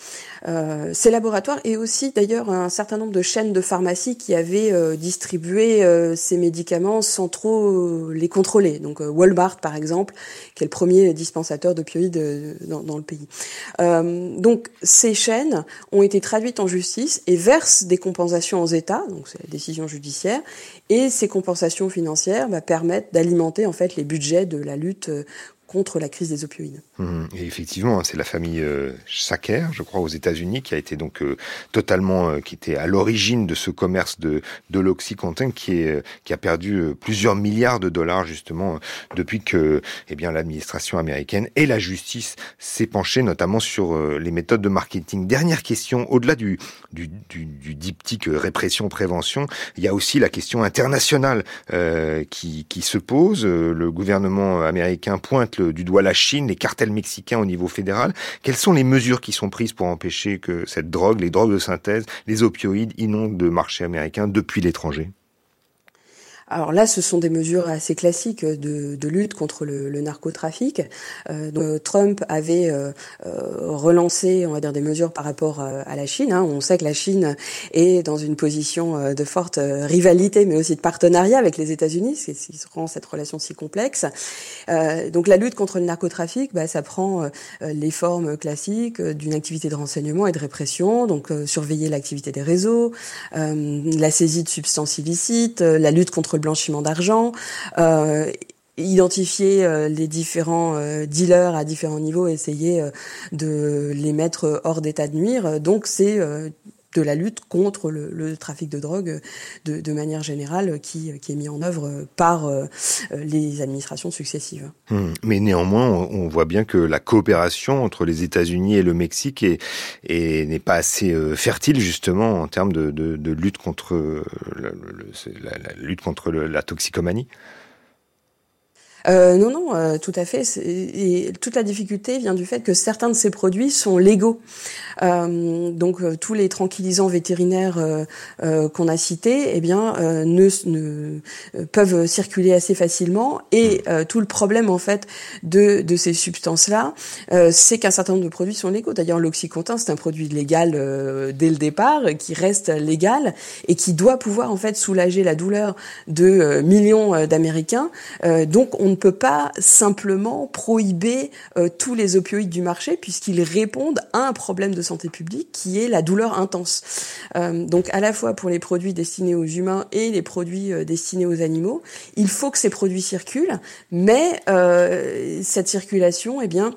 Euh, ces laboratoires et aussi d'ailleurs un certain nombre de chaînes de pharmacie qui avaient euh, distribué euh, ces médicaments sans trop les contrôler. Donc Walmart par exemple, qui est le premier dispensateur d'opioïdes dans, dans, le pays. donc ces chaînes ont été traduites en justice et versent des compensations aux États, donc c'est la décision judiciaire, et ces compensations financières bah, permettent d'alimenter en fait les budgets de la lutte contre la crise des opioïdes. Mmh. Et effectivement, hein, c'est la famille euh, Sacker, je crois, aux États-Unis, qui a été donc euh, totalement, euh, qui était à l'origine de ce commerce de de l'oxycontin, qui est qui a perdu plusieurs milliards de dollars justement depuis que, eh bien, l'administration américaine et la justice s'est penchée notamment sur les méthodes de marketing. Dernière question, au-delà du du, du, du diptyque répression prévention, il y a aussi la question internationale qui qui se pose. Le gouvernement américain pointe du doigt la Chine, les cartels mexicains au niveau fédéral. Quelles sont les mesures qui sont prises pour empêcher que cette drogue, les drogues de synthèse, les opioïdes inondent le marché américain depuis l'étranger? Alors là, ce sont des mesures assez classiques de, lutte contre le, narcotrafic. Euh, donc, Trump avait euh, euh, relancé, on va dire, des mesures par rapport euh, à la Chine. Hein. On sait que la Chine est dans une position euh, de forte rivalité, mais aussi de partenariat avec les États-Unis, ce qui rend cette relation si complexe. donc la lutte contre le narcotrafic, bah, ça prend les formes classiques d'une activité de renseignement et de répression, donc surveiller l'activité des réseaux, la saisie de substances illicites, la lutte contre blanchiment d'argent, euh, identifier euh, les différents euh, dealers à différents niveaux, essayer de les mettre hors d'état de nuire. Donc c'est de la lutte contre le, trafic de drogue de, manière générale qui, est mis en œuvre par les administrations successives. Hum, mais néanmoins, on, voit bien que la coopération entre les États-Unis et le Mexique n'est pas assez fertile justement en termes de, lutte contre la, lutte contre la toxicomanie. Euh, Non, non, euh, tout à fait. Et toute la difficulté vient du fait que certains de ces produits sont légaux. Euh, donc euh, tous les tranquillisants vétérinaires euh, qu'on a cités, eh bien, ne, ne, peuvent circuler assez facilement. Et tout le problème en fait de, de ces substances-là, c'est qu'un certain nombre de produits sont légaux. D'ailleurs, l'oxycontin, c'est un produit légal dès le départ, qui reste légal et qui doit pouvoir en fait soulager la douleur de millions d'Américains. donc, on ne peut pas simplement prohiber tous les opioïdes du marché puisqu'ils répondent à un problème de santé publique qui est la douleur intense. Euh, donc à la fois pour les produits destinés aux humains et les produits euh, destinés aux animaux, il faut que ces produits circulent, mais euh, cette circulation, eh bien,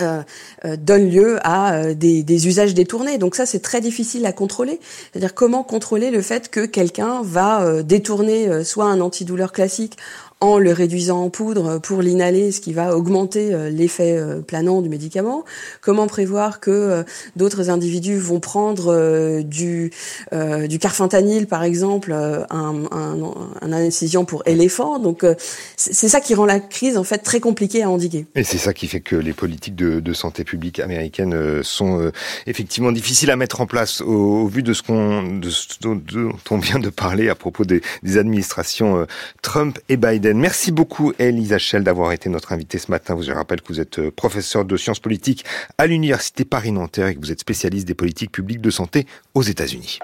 euh, euh, donne lieu à euh, des, des, usages détournés. Donc ça, c'est très difficile à contrôler. C'est-à-dire comment contrôler le fait que quelqu'un va détourner soit un antidouleur classique en le réduisant en poudre pour l'inhaler, ce qui va augmenter euh, l'effet euh, planant du médicament. Comment prévoir que euh, d'autres individus vont prendre du, du carfentanil, par exemple, un, un, un anesthésiant pour éléphant? Donc c'est ça qui rend la crise en fait très compliquée à endiguer. Et c'est ça qui fait que les politiques de, santé publique américaines sont effectivement difficiles à mettre en place au, vu de ce qu'on dont on vient de parler à propos des administrations Trump et Biden. Merci beaucoup, Elisa Schell, d'avoir été notre invitée ce matin. Je rappelle que vous êtes euh, professeur de sciences politiques à l'Université Paris-Nanterre et que vous êtes spécialiste des politiques publiques de santé aux États-Unis.